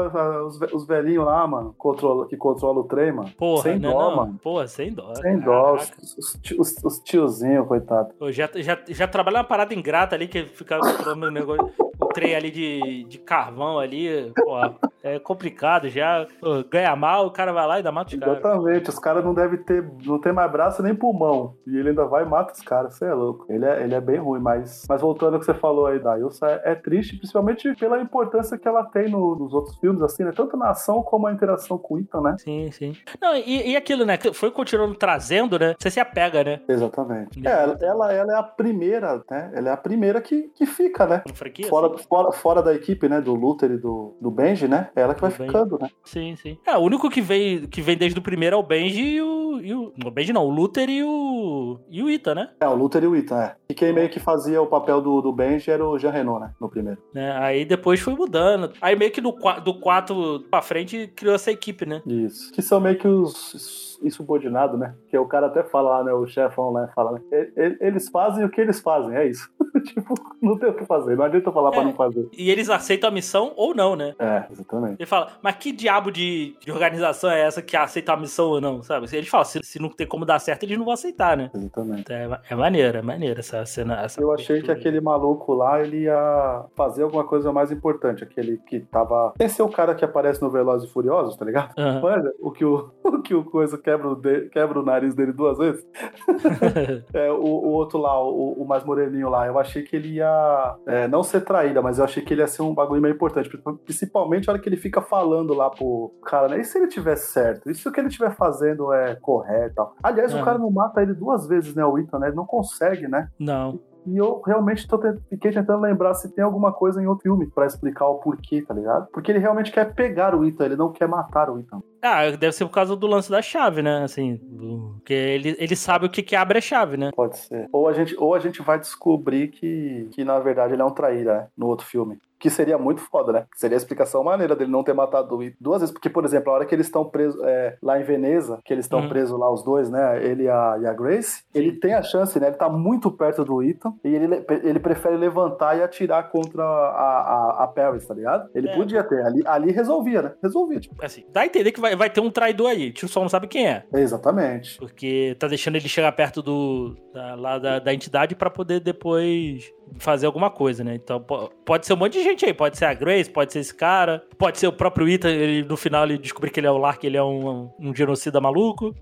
os, ve- os velhinhos lá, mano, controla, que controla o trem, mano, Porra, sem né, dó, não? mano. Porra, sem dó. Sem dó, os, os, os, os tiozinhos, coitado. Pô, já, já, já trabalha uma parada ingrata ali, que fica controlando o negócio, o trem ali de, de carvão ali, pô, é complicado já. Pô, ganha mal, o cara vai lá e dá mata os caras. Exatamente, os caras não devem ter, não tem mais braço nem pulmão. E ele ainda vai e mata os caras, você é louco. Ele é, ele é bem ruim, mas, mas voltando ao que você falou aí da Ilsa, é, é triste, principalmente pela importância que ela tem no- nos outros filmes, assim, né? Tanto na ação como a interação com o Ethan, né? Sim, sim. Não, e, e aquilo, né? que Foi continuando trazendo, né? Você se apega, né? Exatamente. É, ela, ela, é a primeira, né? Ela é a primeira que, que fica, né? Franquia? Fora, fora, fora da equipe, né? Do Luther e do, do Benji, né? É ela que vai Do Benji. ficando, né? Sim, sim. É, o único que vem, que vem desde o primeiro é o Benji e o. E o, o Benji não, o Luther e o. E o Ita, né? É, o Luther e o Ethan, é. E quem meio que fazia o papel do, do Benji era o Jean Renault, né? No primeiro. né? Aí depois foi mudando. Aí meio que do, do 4 pra frente criou essa equipe, né? Isso. Que são meio que os insubordinados, né? Que o cara até fala lá, né? O chefão lá fala, né? "E- e- Eles fazem o que eles fazem, é isso. [laughs] tipo, não tem o que fazer. Não adianta falar pra É. não fazer. E eles aceitam a missão ou não, né? É, exatamente. Ele fala, mas que diabo de, de organização é essa que aceita a missão ou não, sabe? Eles falam, se, se não tem como dar certo, eles não vão aceitar, né? Exatamente. Então é, é maneiro, é maneiro essa cena. Essa Eu achei que aquele maluco lá, ele ia fazer alguma coisa mais importante. Aquele que tava. Sem ser o cara que aparece no Velozes e Furiosos, tá ligado? Aham. Olha, o que o, [laughs] o que o coisa quebra o, de- quebra o nariz dele duas vezes. [laughs] É, o, o outro lá, o, o mais moreninho lá, eu achei que ele ia é, não ser traída, mas eu achei que ele ia ser um bagulho meio importante. Principalmente a hora que ele fica falando lá pro cara, né? E se ele tiver certo? E se o que ele estiver fazendo é correto? Aliás, o Aham. cara não mata ele duas vezes, né? O Ethan, né? Ele não consegue, né? Não. E eu realmente tô tent- fiquei tentando lembrar se tem alguma coisa em outro filme pra explicar o porquê, tá ligado? Porque ele realmente quer pegar o Ethan, ele não quer matar o Ethan. Ah, deve ser por causa do lance da chave, né? Assim, do- porque ele, ele sabe o que, que abre a chave, né? Pode ser. Ou a gente, ou a gente vai descobrir que, que na verdade ele é um traíra, né? No outro filme. Que seria muito foda, né? Seria a explicação maneira dele não ter matado o Ethan duas vezes. Porque, por exemplo, a hora que eles estão presos é, lá em Veneza, que eles estão Uhum. presos lá, os dois, né? Ele e a, e a Grace, ele tem a chance, né? Ele tá muito perto do Ethan e ele, ele prefere levantar e atirar contra a, a, a Paris, tá ligado? Ele É. podia ter. Ali, ali resolvia, né? Resolvia, tipo. Assim, dá a entender que vai, vai ter um traidor aí. A gente só não sabe quem é. Exatamente. Porque tá deixando ele chegar perto do, da, lá da, da entidade pra poder depois fazer alguma coisa, né? Então po- pode ser um monte de gente aí. Pode ser a Grace, pode ser esse cara, pode ser o próprio Ethan. Ele, no final ele descobrir que ele é o Lark, ele é um, um genocida maluco.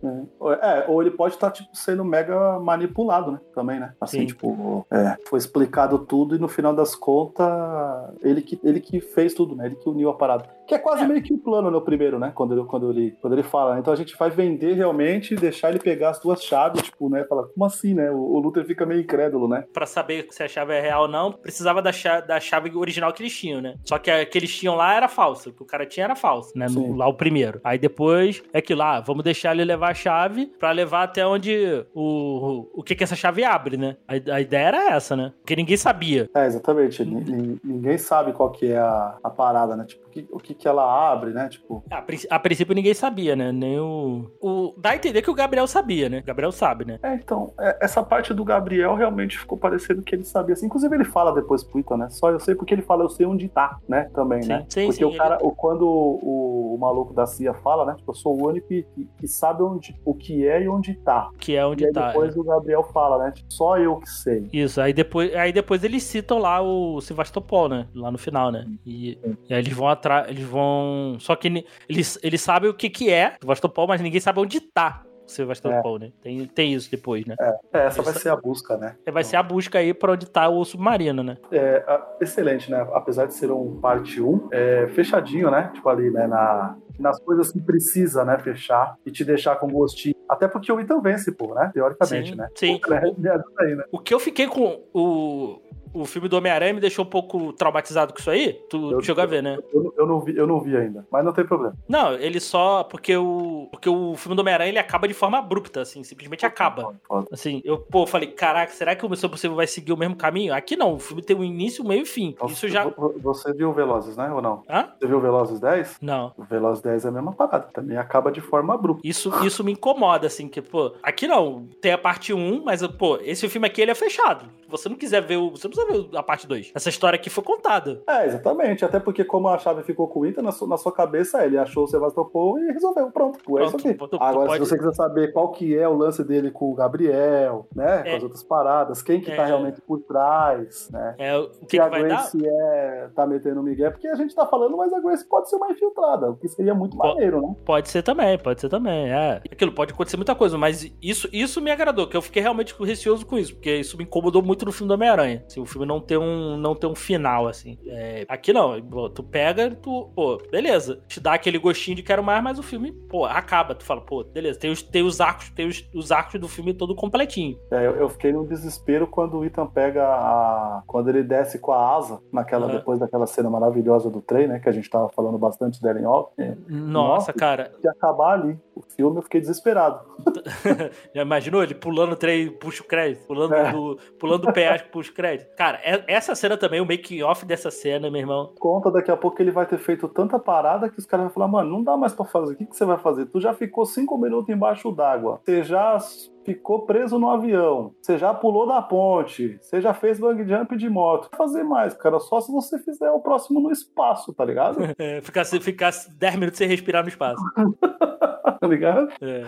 É, ou ele pode estar, tipo, sendo mega manipulado, né? Também, né? Assim, Sim. tipo, é, foi explicado tudo e no final das contas, ele que, ele que fez tudo, né? Ele que uniu a parada. Que é quase É. meio que o plano, no primeiro, né? Quando ele, quando ele, quando ele fala. né? Então a gente vai vender realmente e deixar ele pegar as duas chaves, tipo, né? Fala, como assim, né? O, o Luther fica meio incrédulo, né? Pra saber se a chave é real ou não, precisava da chave, da chave original que eles tinham, né? Só que a que eles tinham lá era falsa. O que o cara tinha era falso, né? No- lá o primeiro. Aí depois é que lá, vamos deixar ele levar a chave pra levar até onde o, o, o que que essa chave abre, né? A, a ideia era essa, né? Porque ninguém sabia. É, exatamente. Ni- Ninguém sabe qual que é a, a parada, né? Tipo, que, o que que ela abre, né? Tipo, A, a princípio ninguém sabia, né? Nem o, o. Dá a entender que o Gabriel sabia, né? O Gabriel sabe, né? É, então, é, essa parte do Gabriel realmente ficou parecendo que ele sabia. Assim, inclusive, ele fala depois pro Ethan, né? Só eu sei porque ele fala, eu sei onde tá, né? Também, Sim, né? sim, porque sim, o cara, o, quando o, o maluco da CIA fala, né? Tipo, eu sou o único que, que- sabe onde, o que é e onde tá. Que é onde e tá. depois o Gabriel fala, né? Tipo, só eu que sei. Isso, aí depois, aí depois eles citam lá o Sevastopol, né? Lá no final, né? E, e aí eles vão atrás, eles vão. Só que eles, eles sabem o que que é Sevastopol, mas ninguém sabe onde tá o Sevastopol, né? Tem, tem isso depois, né? É, essa vai Isso- ser a busca, né? Aí Vai ser a busca aí pra onde tá o submarino, né? É, excelente, né? Apesar de ser um parte 1, é fechadinho, né? Tipo ali, né? Na, nas coisas que precisa, né? Fechar e te deixar com gostinho. Até porque o Ethan vence, pô, né? Teoricamente, Sim, né? sim. Né? [laughs] Né? O que eu fiquei com o. O filme do Homem-Aranha me deixou um pouco traumatizado com isso aí. Tu Eu- chegou a ver, né? Eu, não- eu, não vi, eu não vi ainda, mas não tem problema. Não, ele só. Porque o. Porque o filme do Homem-Aranha ele acaba de forma abrupta, assim, simplesmente acaba. Assim, eu, pô, falei, caraca, será que o Missão Impossível vai seguir o mesmo caminho? Aqui não, o filme tem um início, meio e fim. Isso já. Vo- Você viu Velozes, né? Ou não? Hã? Você viu Velozes 10? Não. O Velozes 10 é a mesma parada. Também acaba de forma abrupta. Isso, isso me incomoda, assim, que, pô, aqui não, tem a parte 1, mas, pô, esse filme aqui ele é fechado. Se você não quiser ver o. Você não a parte 2. Essa história aqui foi contada. É, exatamente. Até porque, como a chave ficou com o Ethan, na sua, na sua cabeça, ele achou o Sevastopol e resolveu. Pronto, é isso aqui. tu- tu Agora, pode- se você quiser saber qual que é o lance dele com o Gabriel, né? É. Com as outras paradas, quem que tá É. realmente por trás, né? É, o que, que a vai dar? Grace é, tá metendo o Miguel, porque a gente tá falando, mas a Grace pode ser uma infiltrada, o que seria muito maneiro, né? Pode ser também, pode ser também, é. Aquilo pode acontecer muita coisa, mas isso, isso me agradou, que eu fiquei realmente receoso com isso, porque isso me incomodou muito no filme do Homem-Aranha. Assim, o filme não ter um, não ter um final, assim. É, aqui não, tu pega, tu, pô, beleza. Te dá aquele gostinho de quero mais, mas o filme, pô, acaba. Tu fala, pô, beleza, tem os, tem os arcos, tem os, os arcos do filme todo completinho. É, eu, eu fiquei no desespero quando o Ethan pega a. Quando ele desce com a asa, naquela, Aham. depois daquela cena maravilhosa do trem, né? Que a gente tava falando bastante dela em off. É, Nossa, Nossa. cara, de acabar ali. O filme eu fiquei desesperado. [laughs] já imaginou ele pulando o trem, puxa o crédito, pulando, É. do, pulando o peaje, puxa o crédito. Cara, é- essa cena também, o making off dessa cena, meu irmão, Conta daqui a pouco que ele vai ter feito tanta parada que os caras vão falar, mano, não dá mais pra fazer. O que, que você vai fazer? Tu já ficou cinco minutos embaixo d'água. Você já ficou preso no avião. Você já pulou da ponte. Você já fez bang jump de moto. Fazer mais, cara. Só se você fizer o próximo no espaço, tá ligado? [laughs] É, ficasse, ficasse 10 minutos sem respirar no espaço. [laughs] tá ligado? É.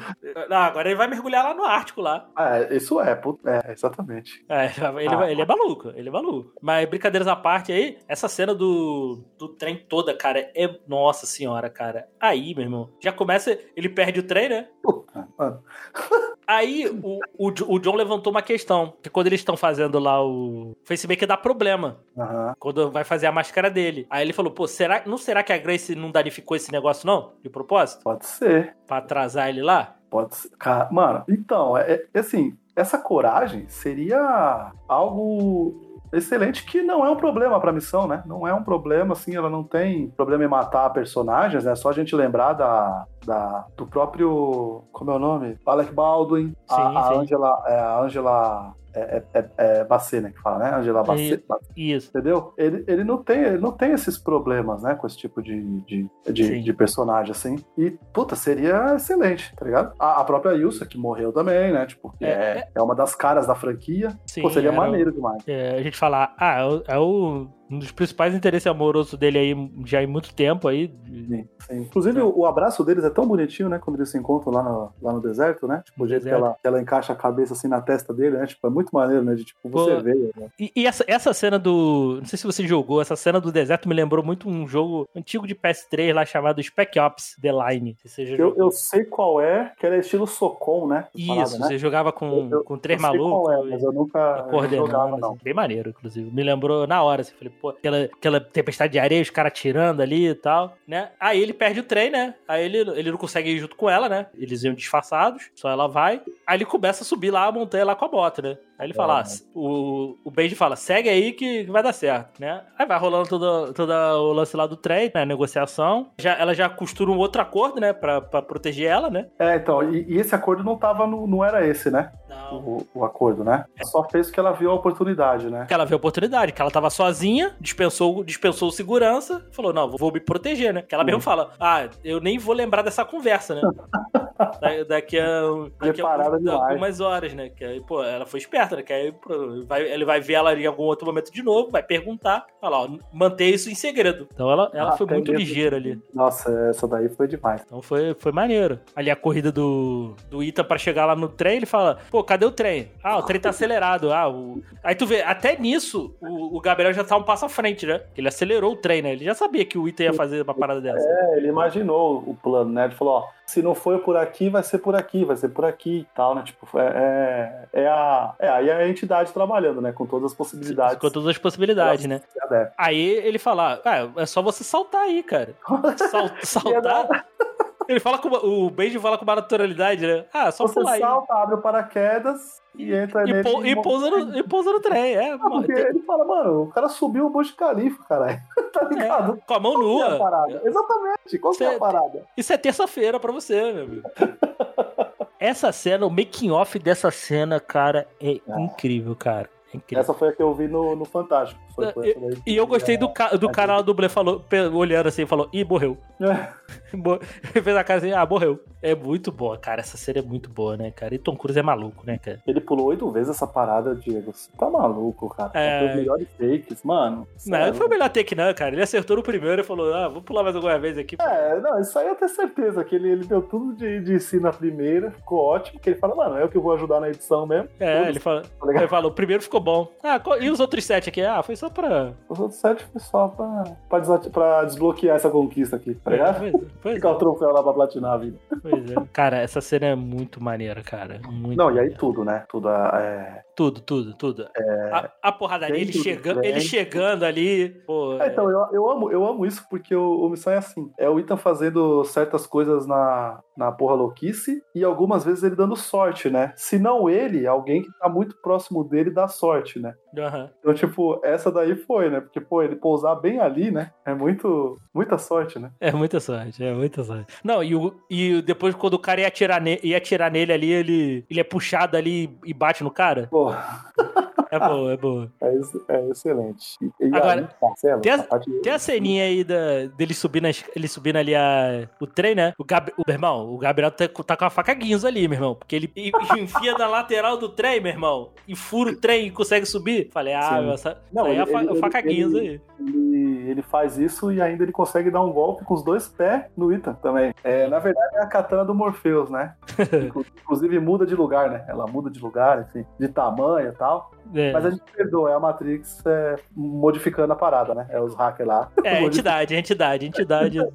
Não, agora ele vai mergulhar lá no Ártico lá. É, isso é, é, exatamente. É, ele, Ah. ele é maluco, ele é maluco. Mas brincadeiras à parte aí, essa cena do, do trem toda, cara, é. Nossa senhora, cara. Aí, meu irmão, já começa. Ele perde o trem, né? Puta, mano. [laughs] Aí o, o, o John levantou uma questão. Que quando eles estão fazendo lá o. Facebook dá problema. Aham. Quando vai fazer a máscara dele. Aí ele falou, pô, será, não será que a Grace não danificou esse negócio, não? De propósito? Pode ser. Pra atrasar ele lá? Pode ser. Cara, mano, então, é, é assim, essa coragem seria algo excelente que não é um problema pra missão, né? Não é um problema, assim, ela não tem problema em matar personagens, né? Só a gente lembrar da, da, do próprio. Como é o nome? Alec Baldwin, a, Sim, a sim. Angela. É, a Angela. É, é, é, é Bassett, né? Que fala, né? Angela Bassett. Isso. Entendeu? Ele, ele, não tem, ele não tem esses problemas, né? Com esse tipo de, de, de, de personagem, assim. E, puta, seria excelente, tá ligado? A, a própria Ilsa, que morreu também, né? Tipo, que É, é, é, uma das caras da franquia. Sim, Pô, seria era o- maneiro demais. é, a gente falar, ah, é o, é o- um dos principais interesses amorosos dele aí já há muito tempo aí. Sim, sim. Inclusive, o, o abraço deles é tão bonitinho, né? Quando eles se encontram lá no, lá no deserto, né? Tipo, o jeito que ela, que ela encaixa a cabeça assim na testa dele, né? Tipo, é muito maneiro, né? De tipo, Pô, você vê. Né? E, e essa, essa cena do. Não sei se você jogou, essa cena do deserto me lembrou muito um jogo antigo de PS3 lá chamado Spec Ops The Line. Se você já Eu, jogou. eu sei qual é, que ela é estilo Socom, né? Isso, Parada, né? você jogava com, Eu- com três eu sei malucos. Qual é, mas eu nunca jogava, não. assim, bem maneiro, inclusive. Me lembrou na hora, assim, falei, aquela, aquela tempestade de areia, os caras tirando ali e tal, né? Aí ele perde o trem, né? Aí ele, ele não consegue ir junto com ela, né? Eles iam disfarçados, só ela vai. Aí ele começa a subir lá a montanha lá com a moto, né? Aí ele fala, É. ah, o, o Benji fala, segue aí que vai dar certo, né? Aí vai rolando todo, todo o lance lá do trem, né? Negociação. Já, ela já costura um outro acordo, né? Pra, pra proteger ela, né? É, então, e, e esse acordo não tava no, não era esse, né? Não. O, o acordo, né? Só fez que ela viu a oportunidade, né? que ela viu a oportunidade, que ela tava sozinha, dispensou, dispensou o segurança, falou, não, vou me proteger, né? Que ela mesmo Uhum. fala, ah, eu nem vou lembrar dessa conversa, né? [laughs] [laughs] Da- daqui a, daqui a Preparada algum- demais. algumas horas, né? Que aí, pô, ela foi esperta, né? Que aí pô, vai, ele vai ver ela em algum outro momento de novo, vai perguntar, fala, ó, manter isso em segredo. Então ela, ela Ah, foi muito mesmo. ligeira ali. Nossa, essa daí foi demais. Então foi, foi maneiro. Ali a corrida do, do Ita pra chegar lá no trem, ele fala: pô, cadê o trem? Ah, o trem tá acelerado. Ah, o... Aí tu vê, até nisso, o, o Gabriel já tá um passo à frente, né? Ele acelerou o trem, né? Ele já sabia que o Ita ia fazer uma parada dessa. É, ele imaginou o plano, né? Ele falou, ó, se não for por aqui, vai ser por aqui, vai ser por aqui e tal, né? Tipo, é, é, é a, é aí a entidade trabalhando, né? Com todas as possibilidades. Com todas as possibilidades, né? der. Aí ele fala: ah, é só você saltar aí, cara. [laughs] Sal- saltar. Ele fala com. O Benji fala com uma naturalidade, né? Ah, é só Você pular aí. salta, abre o paraquedas e entra E, pou- e pousa no, e pousa no trem. É, Ah, porque ele fala, mano, o cara subiu o Burj Khalifa, caralho. [laughs] tá ligado? com a mão Qual que é a nua. parada? Exatamente, qual que é a parada? Isso é terça-feira pra você, meu amigo. [laughs] Essa cena, o making off dessa cena, cara, é incrível, cara. É incrível. Essa foi a que eu vi no, no Fantástico. Foi, daí. E eu gostei do, ca do cara lá do dublê falou, olhando assim, falou, ih, morreu. [laughs] Mo- Ele [laughs] fez a cara assim, ah, morreu. É muito boa, cara. Essa série é muito boa, né, cara? E Tom Cruise é maluco, né, cara? Ele pulou oito vezes essa parada, Diego. Você tá maluco, cara. É. Foi os melhores takes, mano. Não, sério. foi o melhor take, não, cara. Ele acertou no primeiro e falou, ah, vou pular mais alguma vez aqui. É, não, isso aí eu tenho certeza que ele, ele deu tudo de, de si na primeira, ficou ótimo, que ele fala, mano, é o que eu vou ajudar na edição mesmo. É, ele fala, tá ele falou, o primeiro ficou bom. Ah, e os outros sete aqui? Ah, foi só pra... Os outros sete foi só pra, pra, pra desbloquear essa conquista aqui, tá ligado? Pois, é, pois [laughs] Ficar o é, troféu lá pra platinar a vida. pois é. Cara, essa cena é muito maneira, cara. Muito Não, e aí tudo, né? Tudo é. Tudo, tudo, tudo. A, a porradaria, ele, tudo, chega, tem. ele chegando ali, pô. É, então, eu, eu, amo, eu amo isso porque o, o Missão é assim. É o Ethan fazendo certas coisas na, na porra louquice e algumas vezes ele dando sorte, né? Se não ele, alguém que tá muito próximo dele dá sorte, né? Aham. Então, tipo, essa daí foi, né? Porque, pô, ele pousar bem ali, né? É muito, muita sorte, né? É muita sorte, é muita sorte. Não, e, o, e depois quando o cara ia atirar, ne, ia atirar nele ali, ele, ele é puxado ali e bate no cara. Pô, Oh. É boa, é boa. é, é excelente. E, e Agora, aí, Marcelo, tem a- a parte- Tem a ceninha aí da, dele subindo, as- ele subindo ali a, o trem, né? O, Gab, o meu irmão, o Gabriel tá, com- tá com a faca guinzo ali, meu irmão. Porque ele [laughs] enfia na lateral do trem, meu irmão, e fura o trem e consegue subir. Falei, ah, Sim. meu, essa, Não, aí é a ele- fa- ele- faca ele- guinzo aí. ele, ele faz isso e ainda ele consegue dar um golpe com os dois pés no Ethan também. É, na verdade, é a katana do Morpheus, né? [laughs] Inclu- Inclusive muda de lugar, né? Ela muda de lugar, enfim, de tamanho e tal. É, Mas a gente perdoa, é a Matrix é, modificando a parada, né? É os hackers lá. é entidade, entidade, entidade. [laughs]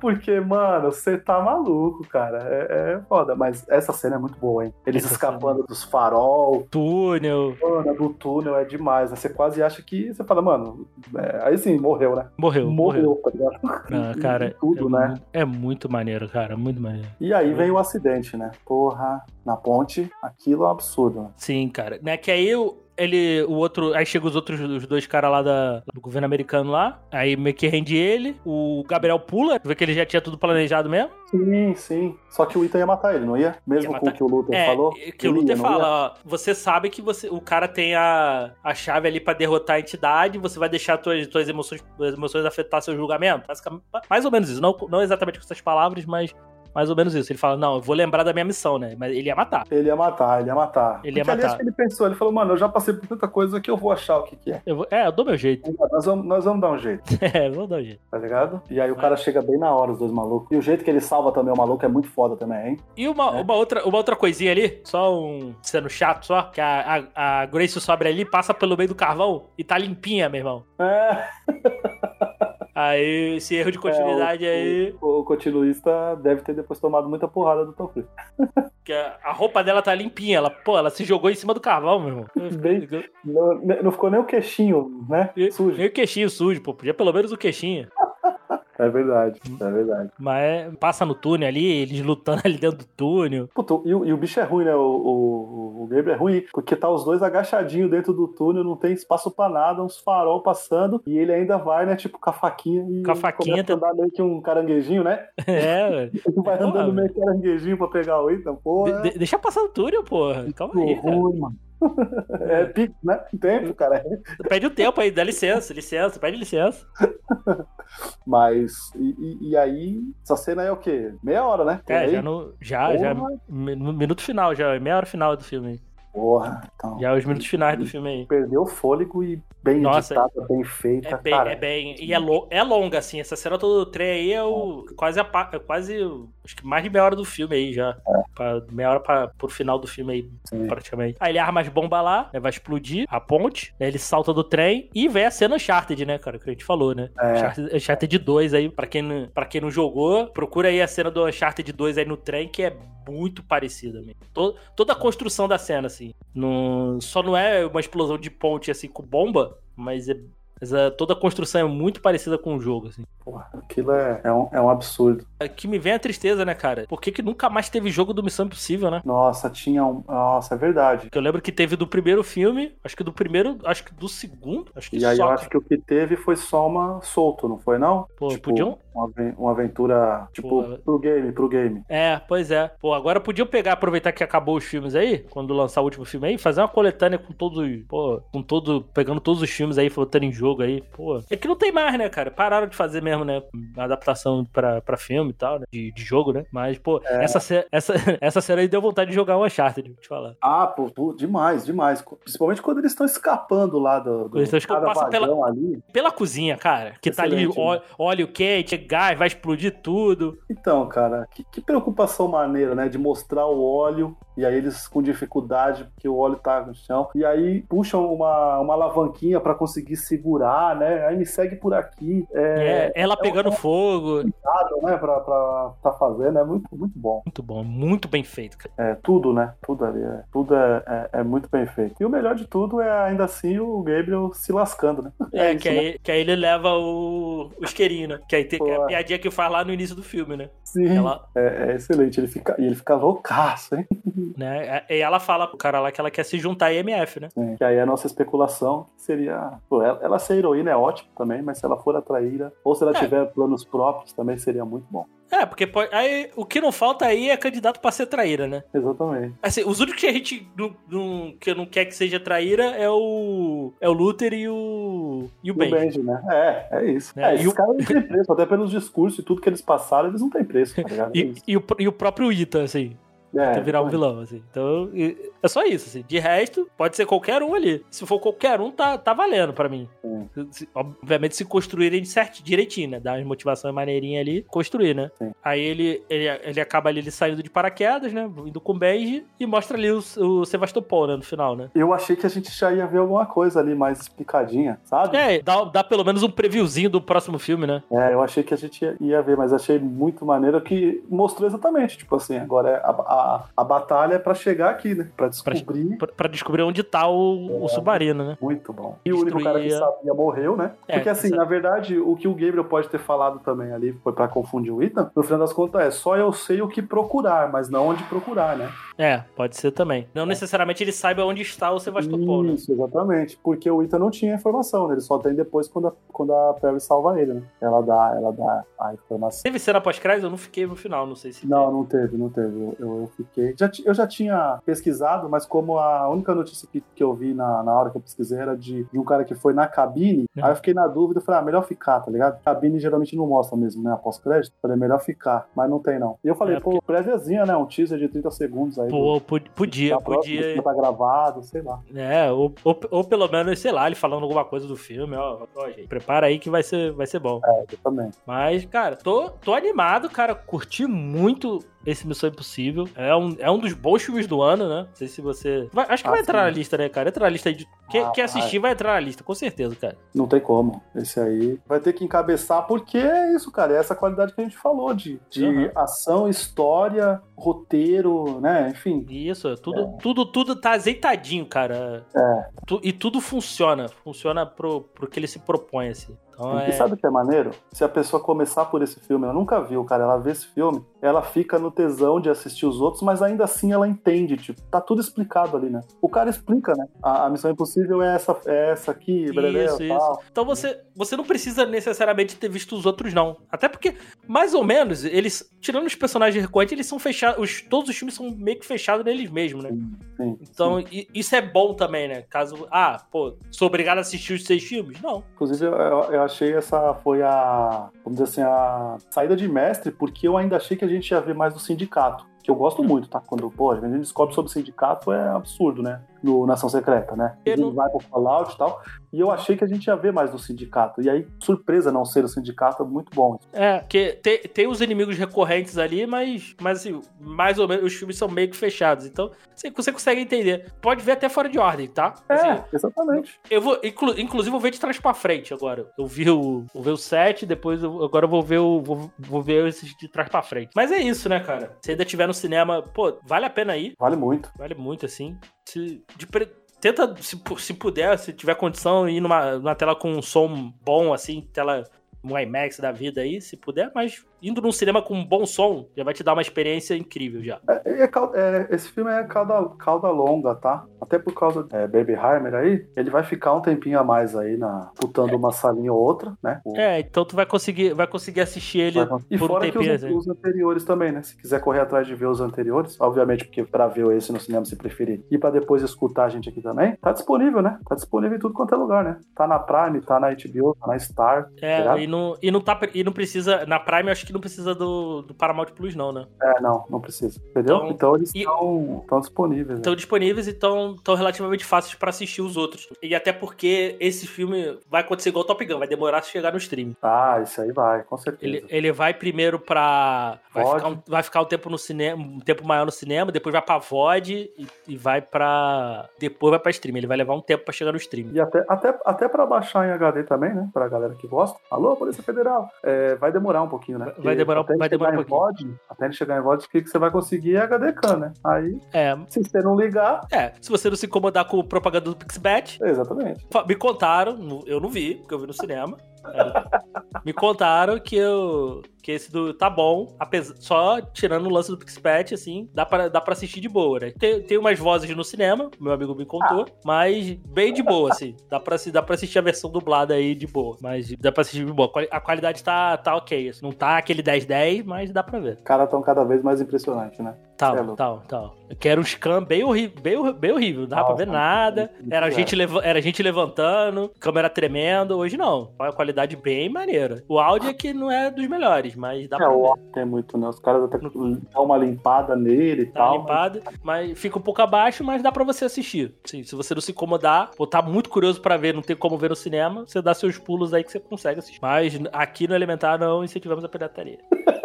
Porque, mano, você tá maluco, cara. É, é foda. Mas essa cena é muito boa, hein? Eles Essa escapando dos farol, túnel. mano, do túnel é demais. né? Você quase acha que. Você fala, mano, é, aí sim, morreu, né? Morreu, morreu. Morreu, tá ligado? Não, [laughs] cara, Tudo, é, né? é muito maneiro, cara, muito maneiro. E aí vem o acidente, né? Porra, na ponte, aquilo é um absurdo. né? Sim, cara. Né, que aí o, ele, o outro, aí chega os outros, os dois caras lá da, do governo americano lá, aí meio que rende ele, o Gabriel pula, vê que ele já tinha tudo planejado mesmo. Sim, sim. Só que o Ethan ia matar ele, não ia? Mesmo Ia com o que o Luther É, falou? que o Luther ia, fala, ó, você sabe que você, o cara tem a, a chave ali pra derrotar a entidade, você vai deixar tuas, tuas emoções, tuas emoções afetar seu julgamento? Mais ou menos isso, não, não exatamente com essas palavras, mas mais ou menos isso. Ele fala, não, eu vou lembrar da minha missão, né? Mas ele ia matar. Ele ia matar, ele ia matar. Ele ia Porque ali matar. acho que ele pensou, ele falou, mano, eu já passei por tanta coisa que eu vou achar o que, que é. Eu vou- é, eu dou meu jeito. Nós vamos, nós vamos dar um jeito, [laughs] É, vou dar um jeito. tá ligado? E aí o cara chega bem na hora, os dois malucos. E o jeito que ele salva também o maluco é muito foda também, hein? E uma, É. uma, outra, uma outra coisinha ali, só um sendo chato só, que a, a, a Grace sobe ali, passa pelo meio do carvão e tá limpinha, meu irmão. É, [laughs] Aí, esse erro de continuidade É, o- aí, o continuista deve ter depois tomado muita porrada do Tom Cruise. [laughs] que a, a roupa dela tá limpinha. Ela, pô, ela se jogou em cima do carvão, meu irmão. Bem- Não, não ficou nem o queixinho, né? Sujo. Nem o queixinho sujo, pô. Podia pelo menos o queixinho. É verdade, é verdade. Mas é, passa no túnel ali, eles lutando [laughs] ali dentro do túnel. Puta, e, o- e o bicho é ruim, né? O, o, o Gabriel é ruim, porque tá os dois agachadinhos dentro do túnel, não tem espaço pra nada, uns farol passando, e ele ainda vai, né? Tipo, com a faquinha e Com a faquinha, começa a andar meio que um caranguejinho, né? [laughs] É, [laughs] velho. Ele vai Porra, andando velho. meio caranguejinho pra pegar o item, porra. De- de- deixa passar no túnel, porra. Calma aí, ruim, mano. É pique, né? Tempo, cara. Pede o tempo aí, dá licença, licença, pede licença. Mas, e, e- aí, essa cena é o quê? Meia hora, né? Por É, aí? já no. Já, já. Porra. No minuto final, já. Meia hora final do filme aí. Porra, então. Já os minutos finais do filme aí. Perdeu o fôlego e bem Nossa, editada, bem feita, É bem, cara. é bem. E é, lo- é longa, assim. Essa cena todo do trem aí é o, quase a é quase. Acho que mais de meia hora do filme aí já. Pra- meia hora pra, pro final do filme aí, Sim. praticamente. Aí ele arma as bombas lá, né, vai explodir a ponte, né, ele salta do trem e vem a cena Uncharted, né, cara? Que a gente falou, né? É. Uncharted, Uncharted 2 aí, pra quem, não, pra quem não jogou, procura aí a cena do Uncharted 2 aí no trem, que é muito parecida mesmo. To- toda a construção da cena, assim. Não, só não é uma explosão de ponte, assim, com bomba, mas, é, mas é- toda a construção é muito parecida com o jogo, assim. Porra, aquilo é, é, um, é um absurdo. É que me vem a tristeza, né, cara? Por que, que nunca mais teve jogo do Missão Impossível, né? Nossa, tinha um. Nossa, é verdade. Eu lembro que teve do primeiro filme, acho que do primeiro, acho que do segundo, acho que E aí só. eu acho que o que teve foi só uma solto, não foi não? Pô, tipo, podiam- uma, aven- uma aventura, tipo, Pô, pro game, pro game. É, pois é. Pô, agora podiam pegar, aproveitar que acabou os filmes aí, quando lançar o último filme aí, fazer uma coletânea com todos, pô, com todo, pegando todos os filmes aí, botando em jogo aí, pô. É que não tem mais, né, cara? Pararam de fazer mesmo, né, adaptação pra, pra filme e tal, né, de, de jogo, né? Mas, pô, É. essa, essa, [laughs] essa cena aí deu vontade de jogar o Uncharted, vou te falar. Ah, pô, pô, demais, demais. Principalmente quando eles estão escapando lá do, do Eles estão escapando, passa pela- ali. Pela cozinha, cara, que tá ali Excelente, ó- óleo quente, gás, vai explodir tudo. Então, cara, que, que preocupação maneira, né? De mostrar o óleo e aí eles com dificuldade, porque o óleo tá no chão. E aí puxam uma, uma alavanquinha pra conseguir segurar, né? Aí me segue por aqui. É, É, ela pegando fogo. cuidado, né? Pra, pra tá fazendo. É muito, muito bom. Muito bom, muito bem feito, cara. É, tudo, né? Tudo ali. É, tudo é, é, é muito bem feito. E o melhor de tudo é ainda assim o Gabriel se lascando, né? É, [laughs] isso, que, né? aí, que aí ele leva o, o isqueirinho, né? Que aí tem é a piadinha que faz lá no início do filme, né? Sim. Ela, É, é excelente. Ele fica, e ele fica loucaço, hein? né? E ela fala pro cara lá que ela quer se juntar à IMF, né? Sim. Que aí a nossa especulação seria. Pô, ela, ela ser heroína é ótimo também, mas se ela for a traíra, ou se ela É. tiver planos próprios, também seria muito bom. É, porque pode, aí, o que não falta aí é candidato pra ser traíra, né? Exatamente. Assim, os únicos que a gente não, não- que não quer que seja traíra é o é o Luther e o e o o Benji. Né? É, é isso. É, É, esses o- caras não têm preço, até pelos discursos e tudo que eles passaram, eles não têm preço, tá [laughs] ligado? É E, isso. e o, e o próprio Ethan, assim, É, pra virar um vilão, assim. Então, é só isso, assim. De resto, pode ser qualquer um ali. Se for qualquer um, tá, tá valendo pra mim. Sim. Se- se- obviamente, se construírem certo, direitinho, né? Dar uma motivação maneirinha ali, construir, né? Sim. Aí ele, ele, ele acaba ali ele saindo de paraquedas, né? Indo com o Benji e mostra ali o, o Sevastopol, né? No final, né? Eu achei que a gente já ia ver alguma coisa ali mais explicadinha, sabe? É, dá, dá pelo menos um previewzinho do próximo filme, né? É, eu achei que a gente ia, ia ver, mas achei muito maneiro que mostrou exatamente, tipo assim, agora é a, a, a batalha é pra chegar aqui, né? Pra descobrir. Pra, pra descobrir onde tá o, o submarino, né? Muito bom. E o único cara que Destruía- sabia morreu, né? É, Porque assim, na verdade, o que o Gabriel pode ter falado também ali foi pra confundir o Ethan, no final das contas é só eu sei o que procurar, mas não onde procurar, né? É, pode ser também. Não necessariamente ele saiba onde está o Sevastopol, né? Isso, exatamente. Porque o Ethan não tinha informação, né? Ele só tem depois quando a, quando a Perry salva ele, né? Ela dá, ela dá a informação. Teve cena pós-crédito? Eu não fiquei no final, não sei se. Não, não teve, não teve. Eu, eu, eu fiquei. Já, eu já tinha pesquisado, mas como a única notícia que, que eu vi na, na hora que eu pesquisei era de, de um cara que foi na cabine, Uhum. aí eu fiquei na dúvida, falei, ah, melhor ficar, tá ligado? Cabine geralmente não mostra mesmo, né? Após crédito. Falei, melhor ficar, mas não tem não. E eu falei, É, pô, préviazinha, né? Um teaser de 30 segundos aí. Pô, pu- podia, próxima, podia. que tá gravado, sei lá. É, ou, ou, ou pelo menos, sei lá, ele falando alguma coisa do filme, ó, ó, gente, prepara aí que vai ser, vai ser bom. É, eu também. Mas, cara, tô, tô animado, cara, curti muito esse Missão Impossível. É um, é um dos bons filmes do ano, né? Não sei se você... vai- acho que Ah, vai entrar sim. na lista, né, cara? Entra na lista de... Quem, Ah, assistir vai entrar na lista, com certeza, cara. Não tem como. Esse aí vai ter que encabeçar, porque é isso, cara. É essa qualidade que a gente falou de, de Uhum. ação, história, roteiro, né? Enfim. Isso, tudo, tudo, tudo tá azeitadinho, cara. É. Tu- e tudo funciona. Funciona pro, pro que ele se propõe, assim. Então E é... sabe o que é maneiro? Se a pessoa começar por esse filme, ela nunca viu, cara, ela vê esse filme, ela fica no tesão de assistir os outros, mas ainda assim ela entende, tipo, tá tudo explicado ali, né? O cara explica, né? A, a missão impossível é essa, é essa aqui, beleza, Isso, isso. Então você, você não precisa necessariamente ter visto os outros, não. Até porque, mais ou menos, eles, tirando os personagens recorrentes, eles são fechados. Os, todos os filmes são meio que fechados neles mesmos, né? Sim, Então, sim. isso é bom também, né? Caso. Ah, pô, sou obrigado a assistir os seis filmes? Não. Inclusive, eu, eu achei essa foi a, vamos dizer assim, a saída de mestre, porque eu ainda achei que a gente ia ver mais do sindicato. Que eu gosto muito, tá? Quando, pô, a gente descobre sobre o sindicato é absurdo, né? No Nação Secreta, né? Eu Ele não- vai pro Fallout e tal. E eu achei que a gente ia ver mais do sindicato. E aí, surpresa não ser o sindicato, é muito bom. É, porque tem, tem os inimigos recorrentes ali, mas, mas assim, mais ou menos, os filmes são meio que fechados. Então, você, você consegue entender. Pode ver até fora de ordem, tá? Assim, É, exatamente. Eu vou, inclu- inclusive, eu vou ver de trás pra frente agora. Eu vi o, vou ver o 7, depois eu- agora eu vou ver o. Vou, vou ver esses de trás pra frente. Mas é isso, né, cara? Se ainda tiver no cinema, pô, vale a pena ir. Vale muito. Vale muito, assim. Se, de Tenta, se, se puder, se tiver condição, ir numa, numa tela com um som bom, assim, tela. Um IMAX da vida aí, se puder, mas indo num cinema com um bom som, já vai te dar uma experiência incrível já. É, é é, esse filme é cauda, cauda longa, tá? Até por causa do é, Baby Heimer aí, ele vai ficar um tempinho a mais aí na putando uma salinha ou outra, né? O- É, então tu vai conseguir, vai conseguir assistir ele Vai- E por um fora que tempinho. os, assim. os anteriores também, né? Se quiser correr atrás de ver os anteriores, obviamente, porque pra ver esse no cinema se preferir e pra depois escutar a gente aqui também, tá disponível, né? Tá disponível em tudo quanto é lugar, né? Tá na Prime, tá na HBO, tá na Star. tá É, e não, e, não tá, e não precisa. Na Prime, eu acho que não precisa do, do Paramount Plus, não, né? É, não, não precisa. Entendeu? Então, Então, eles estão disponíveis. né? Estão disponíveis e estão relativamente fáceis pra assistir os outros. E até porque esse filme vai acontecer igual o Top Gun, vai demorar a chegar no stream. Ah, isso aí vai, com certeza. Ele, ele vai primeiro pra. Vai ficar, um, vai ficar um tempo no cinema, um tempo maior no cinema, depois vai pra VOD e, e vai pra. Depois vai pra stream. Ele vai levar um tempo pra chegar no stream. E até, até, até pra baixar em HD também, né? Pra galera que gosta. Alô, Polícia Federal. É, vai demorar um pouquinho, né? Vai demorar- até vai demorar um em VOD, Até ele chegar em VOD, o que que você vai conseguir é HD Can, né? Aí, É, se você não ligar, é. Se você não se incomodar com propaganda do Pixbet, exatamente. Me contaram, eu não vi, porque eu vi no cinema. É, [laughs] me contaram que eu que esse do tá bom, apesar, só tirando o lance do Pixpet, assim, dá pra, dá pra assistir de boa, né? Tem, tem umas vozes no cinema, meu amigo me contou, mas bem de boa, assim. Dá pra, dá pra assistir a versão dublada aí de boa, mas dá pra assistir de boa. A qualidade tá, tá ok, assim. não tá aquele 10-10, mas dá pra ver. Os caras estão cada vez mais impressionantes, né? Tal, É tal, tal. Eu quero um scan bem horrível, bem, bem horrível, não dava pra Nossa, ver nada. Era é. gente, era gente levantando, câmera tremendo. Hoje não. Uma qualidade bem maneira. O áudio é que não é dos melhores, mas dá É, pra tem muito, né? Os caras até dão uma limpada nele e Tá tal. limpado, mas fica um pouco abaixo, mas dá pra você assistir. Sim, se você não se incomodar, ou tá muito curioso pra ver, não tem como ver no cinema, você dá seus pulos aí que você consegue assistir. Mas aqui no Elementar não incentivamos a pirataria. [laughs]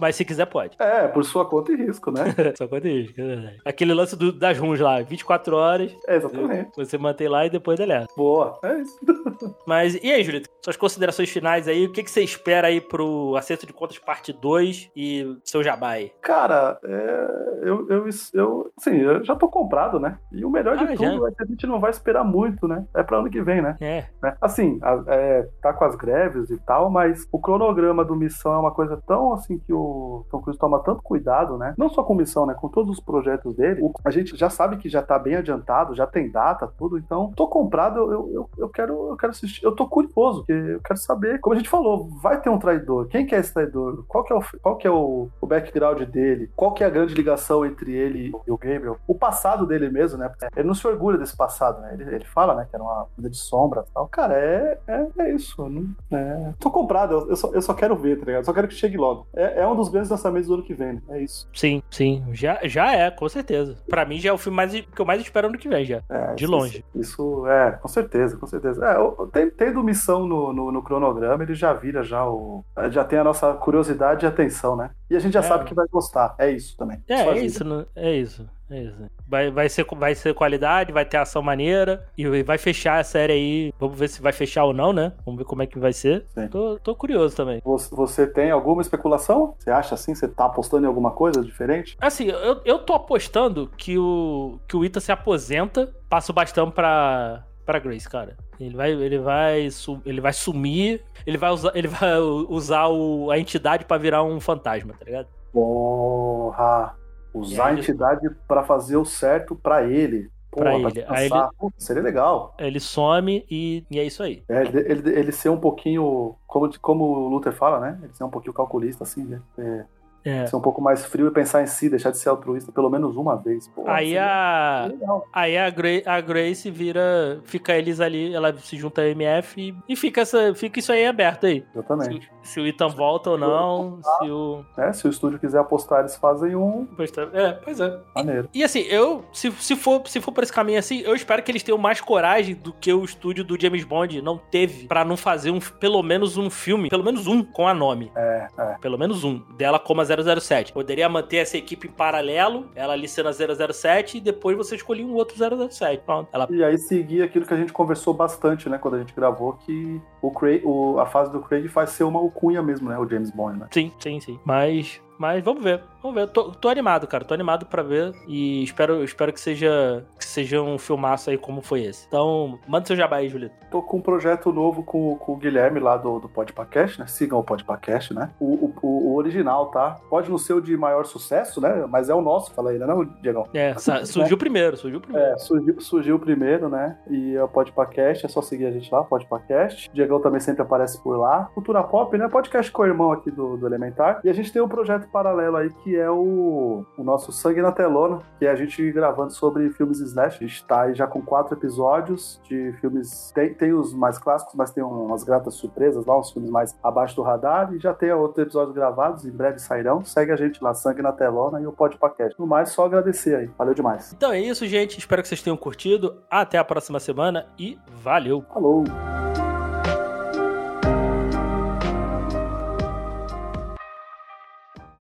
mas se quiser, pode. É, por sua conta e risco, né? [laughs] Só conta isso, é verdade. Aquele lance do- das runs lá, 24 horas, É, exatamente. você mantém lá e depois deleta. Boa, é isso. [laughs] Mas e aí, Julito? suas considerações finais aí. O que, que você espera aí pro Acerto de Contas Parte 2 e seu Jabai? Cara, é, eu, eu, eu, assim, eu já tô comprado, né? E o melhor de Ah, tudo já. é que a gente não vai esperar muito, né? É pra ano que vem, né? É. né? Assim, a- é, tá com as greves e tal, mas o cronograma do Missão é uma coisa tão assim que o Tom Cruise toma tanto cuidado, né? Não só com Missão, né? Com todos os projetos dele. O- a gente já sabe que já tá bem adiantado, já tem data, tudo. Então, tô comprado, eu, eu, eu, quero, eu quero assistir. Eu tô curioso, porque eu quero saber. Como a gente falou, vai ter um traidor. Quem que é esse traidor? Qual que é o, qual que é o, o background dele? Qual que é a grande ligação entre ele e o Gabriel? O passado dele mesmo, né? Ele não se orgulha desse passado, né? Ele, ele fala, né? Que era uma vida de sombra tal. Cara, é, é, é isso. Não, é... Tô comprado, eu, eu só, eu só quero ver, tá ligado? Só quero que chegue logo. É, é um dos grandes lançamentos do ano que vem, né? É isso. Sim, sim. Já, já é, com certeza. Pra mim já é o filme mais, que eu mais espero ano que vem já. É, De isso- longe. Isso, é, com certeza, com certeza. É, tem, tendo missão no, no, no cronograma, ele já vira já o. Já tem a nossa curiosidade e atenção, né? E a gente já É. sabe que vai gostar. É isso também. É, Só é isso, né? é isso. É isso. Vai, vai, ser, vai ser qualidade, vai ter ação maneira e vai fechar a série aí. Vamos ver se vai fechar ou não, né? Vamos ver como é que vai ser. Tô, tô curioso também. Você, tem alguma especulação? Você acha assim? Você tá apostando em alguma coisa diferente? Assim, eu, eu tô apostando que o, que o Ita se aposenta, passa o bastão pra, pra Grace, cara. Ele vai, ele vai, ele vai sumir, ele vai usar, ele vai usar o, a entidade pra virar um fantasma, tá ligado? Porra! Usar a aí- entidade pra fazer o certo pra ele. Porra, Pra pra ele. Aí Pô, seria legal. Ele some e, e é isso aí. É, ele, ele, ele ser um pouquinho, como, como o Luther fala, né? Ele ser um pouquinho calculista, assim, né? É, É. ser um pouco mais frio e pensar em si, deixar de ser altruísta pelo menos uma vez. Pô, Aí a, legal. Aí a, Gra a Grace vira. Fica eles ali, ela se junta a MF e, e fica, essa, fica isso aí aberto aí. Exatamente. Se, se o Ethan volta ou não, se o. É, se o estúdio quiser apostar, eles fazem um É, pois é. maneiro. E assim, eu, se, se, for, se for por esse caminho assim, eu espero que eles tenham mais coragem do que o estúdio do James Bond não teve pra não fazer um, pelo menos um filme, pelo menos um com a nome. É, é. Pelo menos um, dela como a 007. Poderia manter essa equipe em paralelo, ela ali sendo a 007, e depois você escolhia um outro 007. Pronto. Ela E aí seguir aquilo que a gente conversou bastante, né, quando a gente gravou, que o Craig, o- a fase do Craig faz ser uma alcunha mesmo, né, o James Bond, né? Sim, sim, sim. Mas, mas vamos ver. Vamos ver. Tô, tô animado, cara. Tô animado pra ver. E espero, espero que seja que seja um filmaço aí como foi esse. Então, manda seu jabá aí, Julito. Tô com um projeto novo com, com o Guilherme lá do, do Podpacast, né? Sigam o Podpacast, né? O, o, o original, tá? Pode não ser o de maior sucesso, né? Mas é o nosso, fala aí, né, não, Diegão? É, [laughs] surgiu primeiro, surgiu primeiro. É, surgiu, surgiu primeiro, né? E é o Podpacast, é só seguir a gente lá, Podpacast. Diegão também sempre aparece por lá. Cultura Pop, né? Podcast com o irmão aqui do, do Elementar. E a gente tem um projeto paralelo aí que é o, o nosso Sangue na Telona, que é a gente gravando sobre filmes slash. A gente tá aí já com quatro episódios de filmes. Tem, tem os mais clássicos, mas tem umas gratas surpresas lá, uns filmes mais abaixo do radar. E já tem outros episódios gravados, em breve sairão. Segue a gente lá, Sangue na Telona e o Podpacast. No mais, só agradecer aí. Valeu demais. Então é isso, gente. Espero que vocês tenham curtido. Até a próxima semana e valeu! Falou!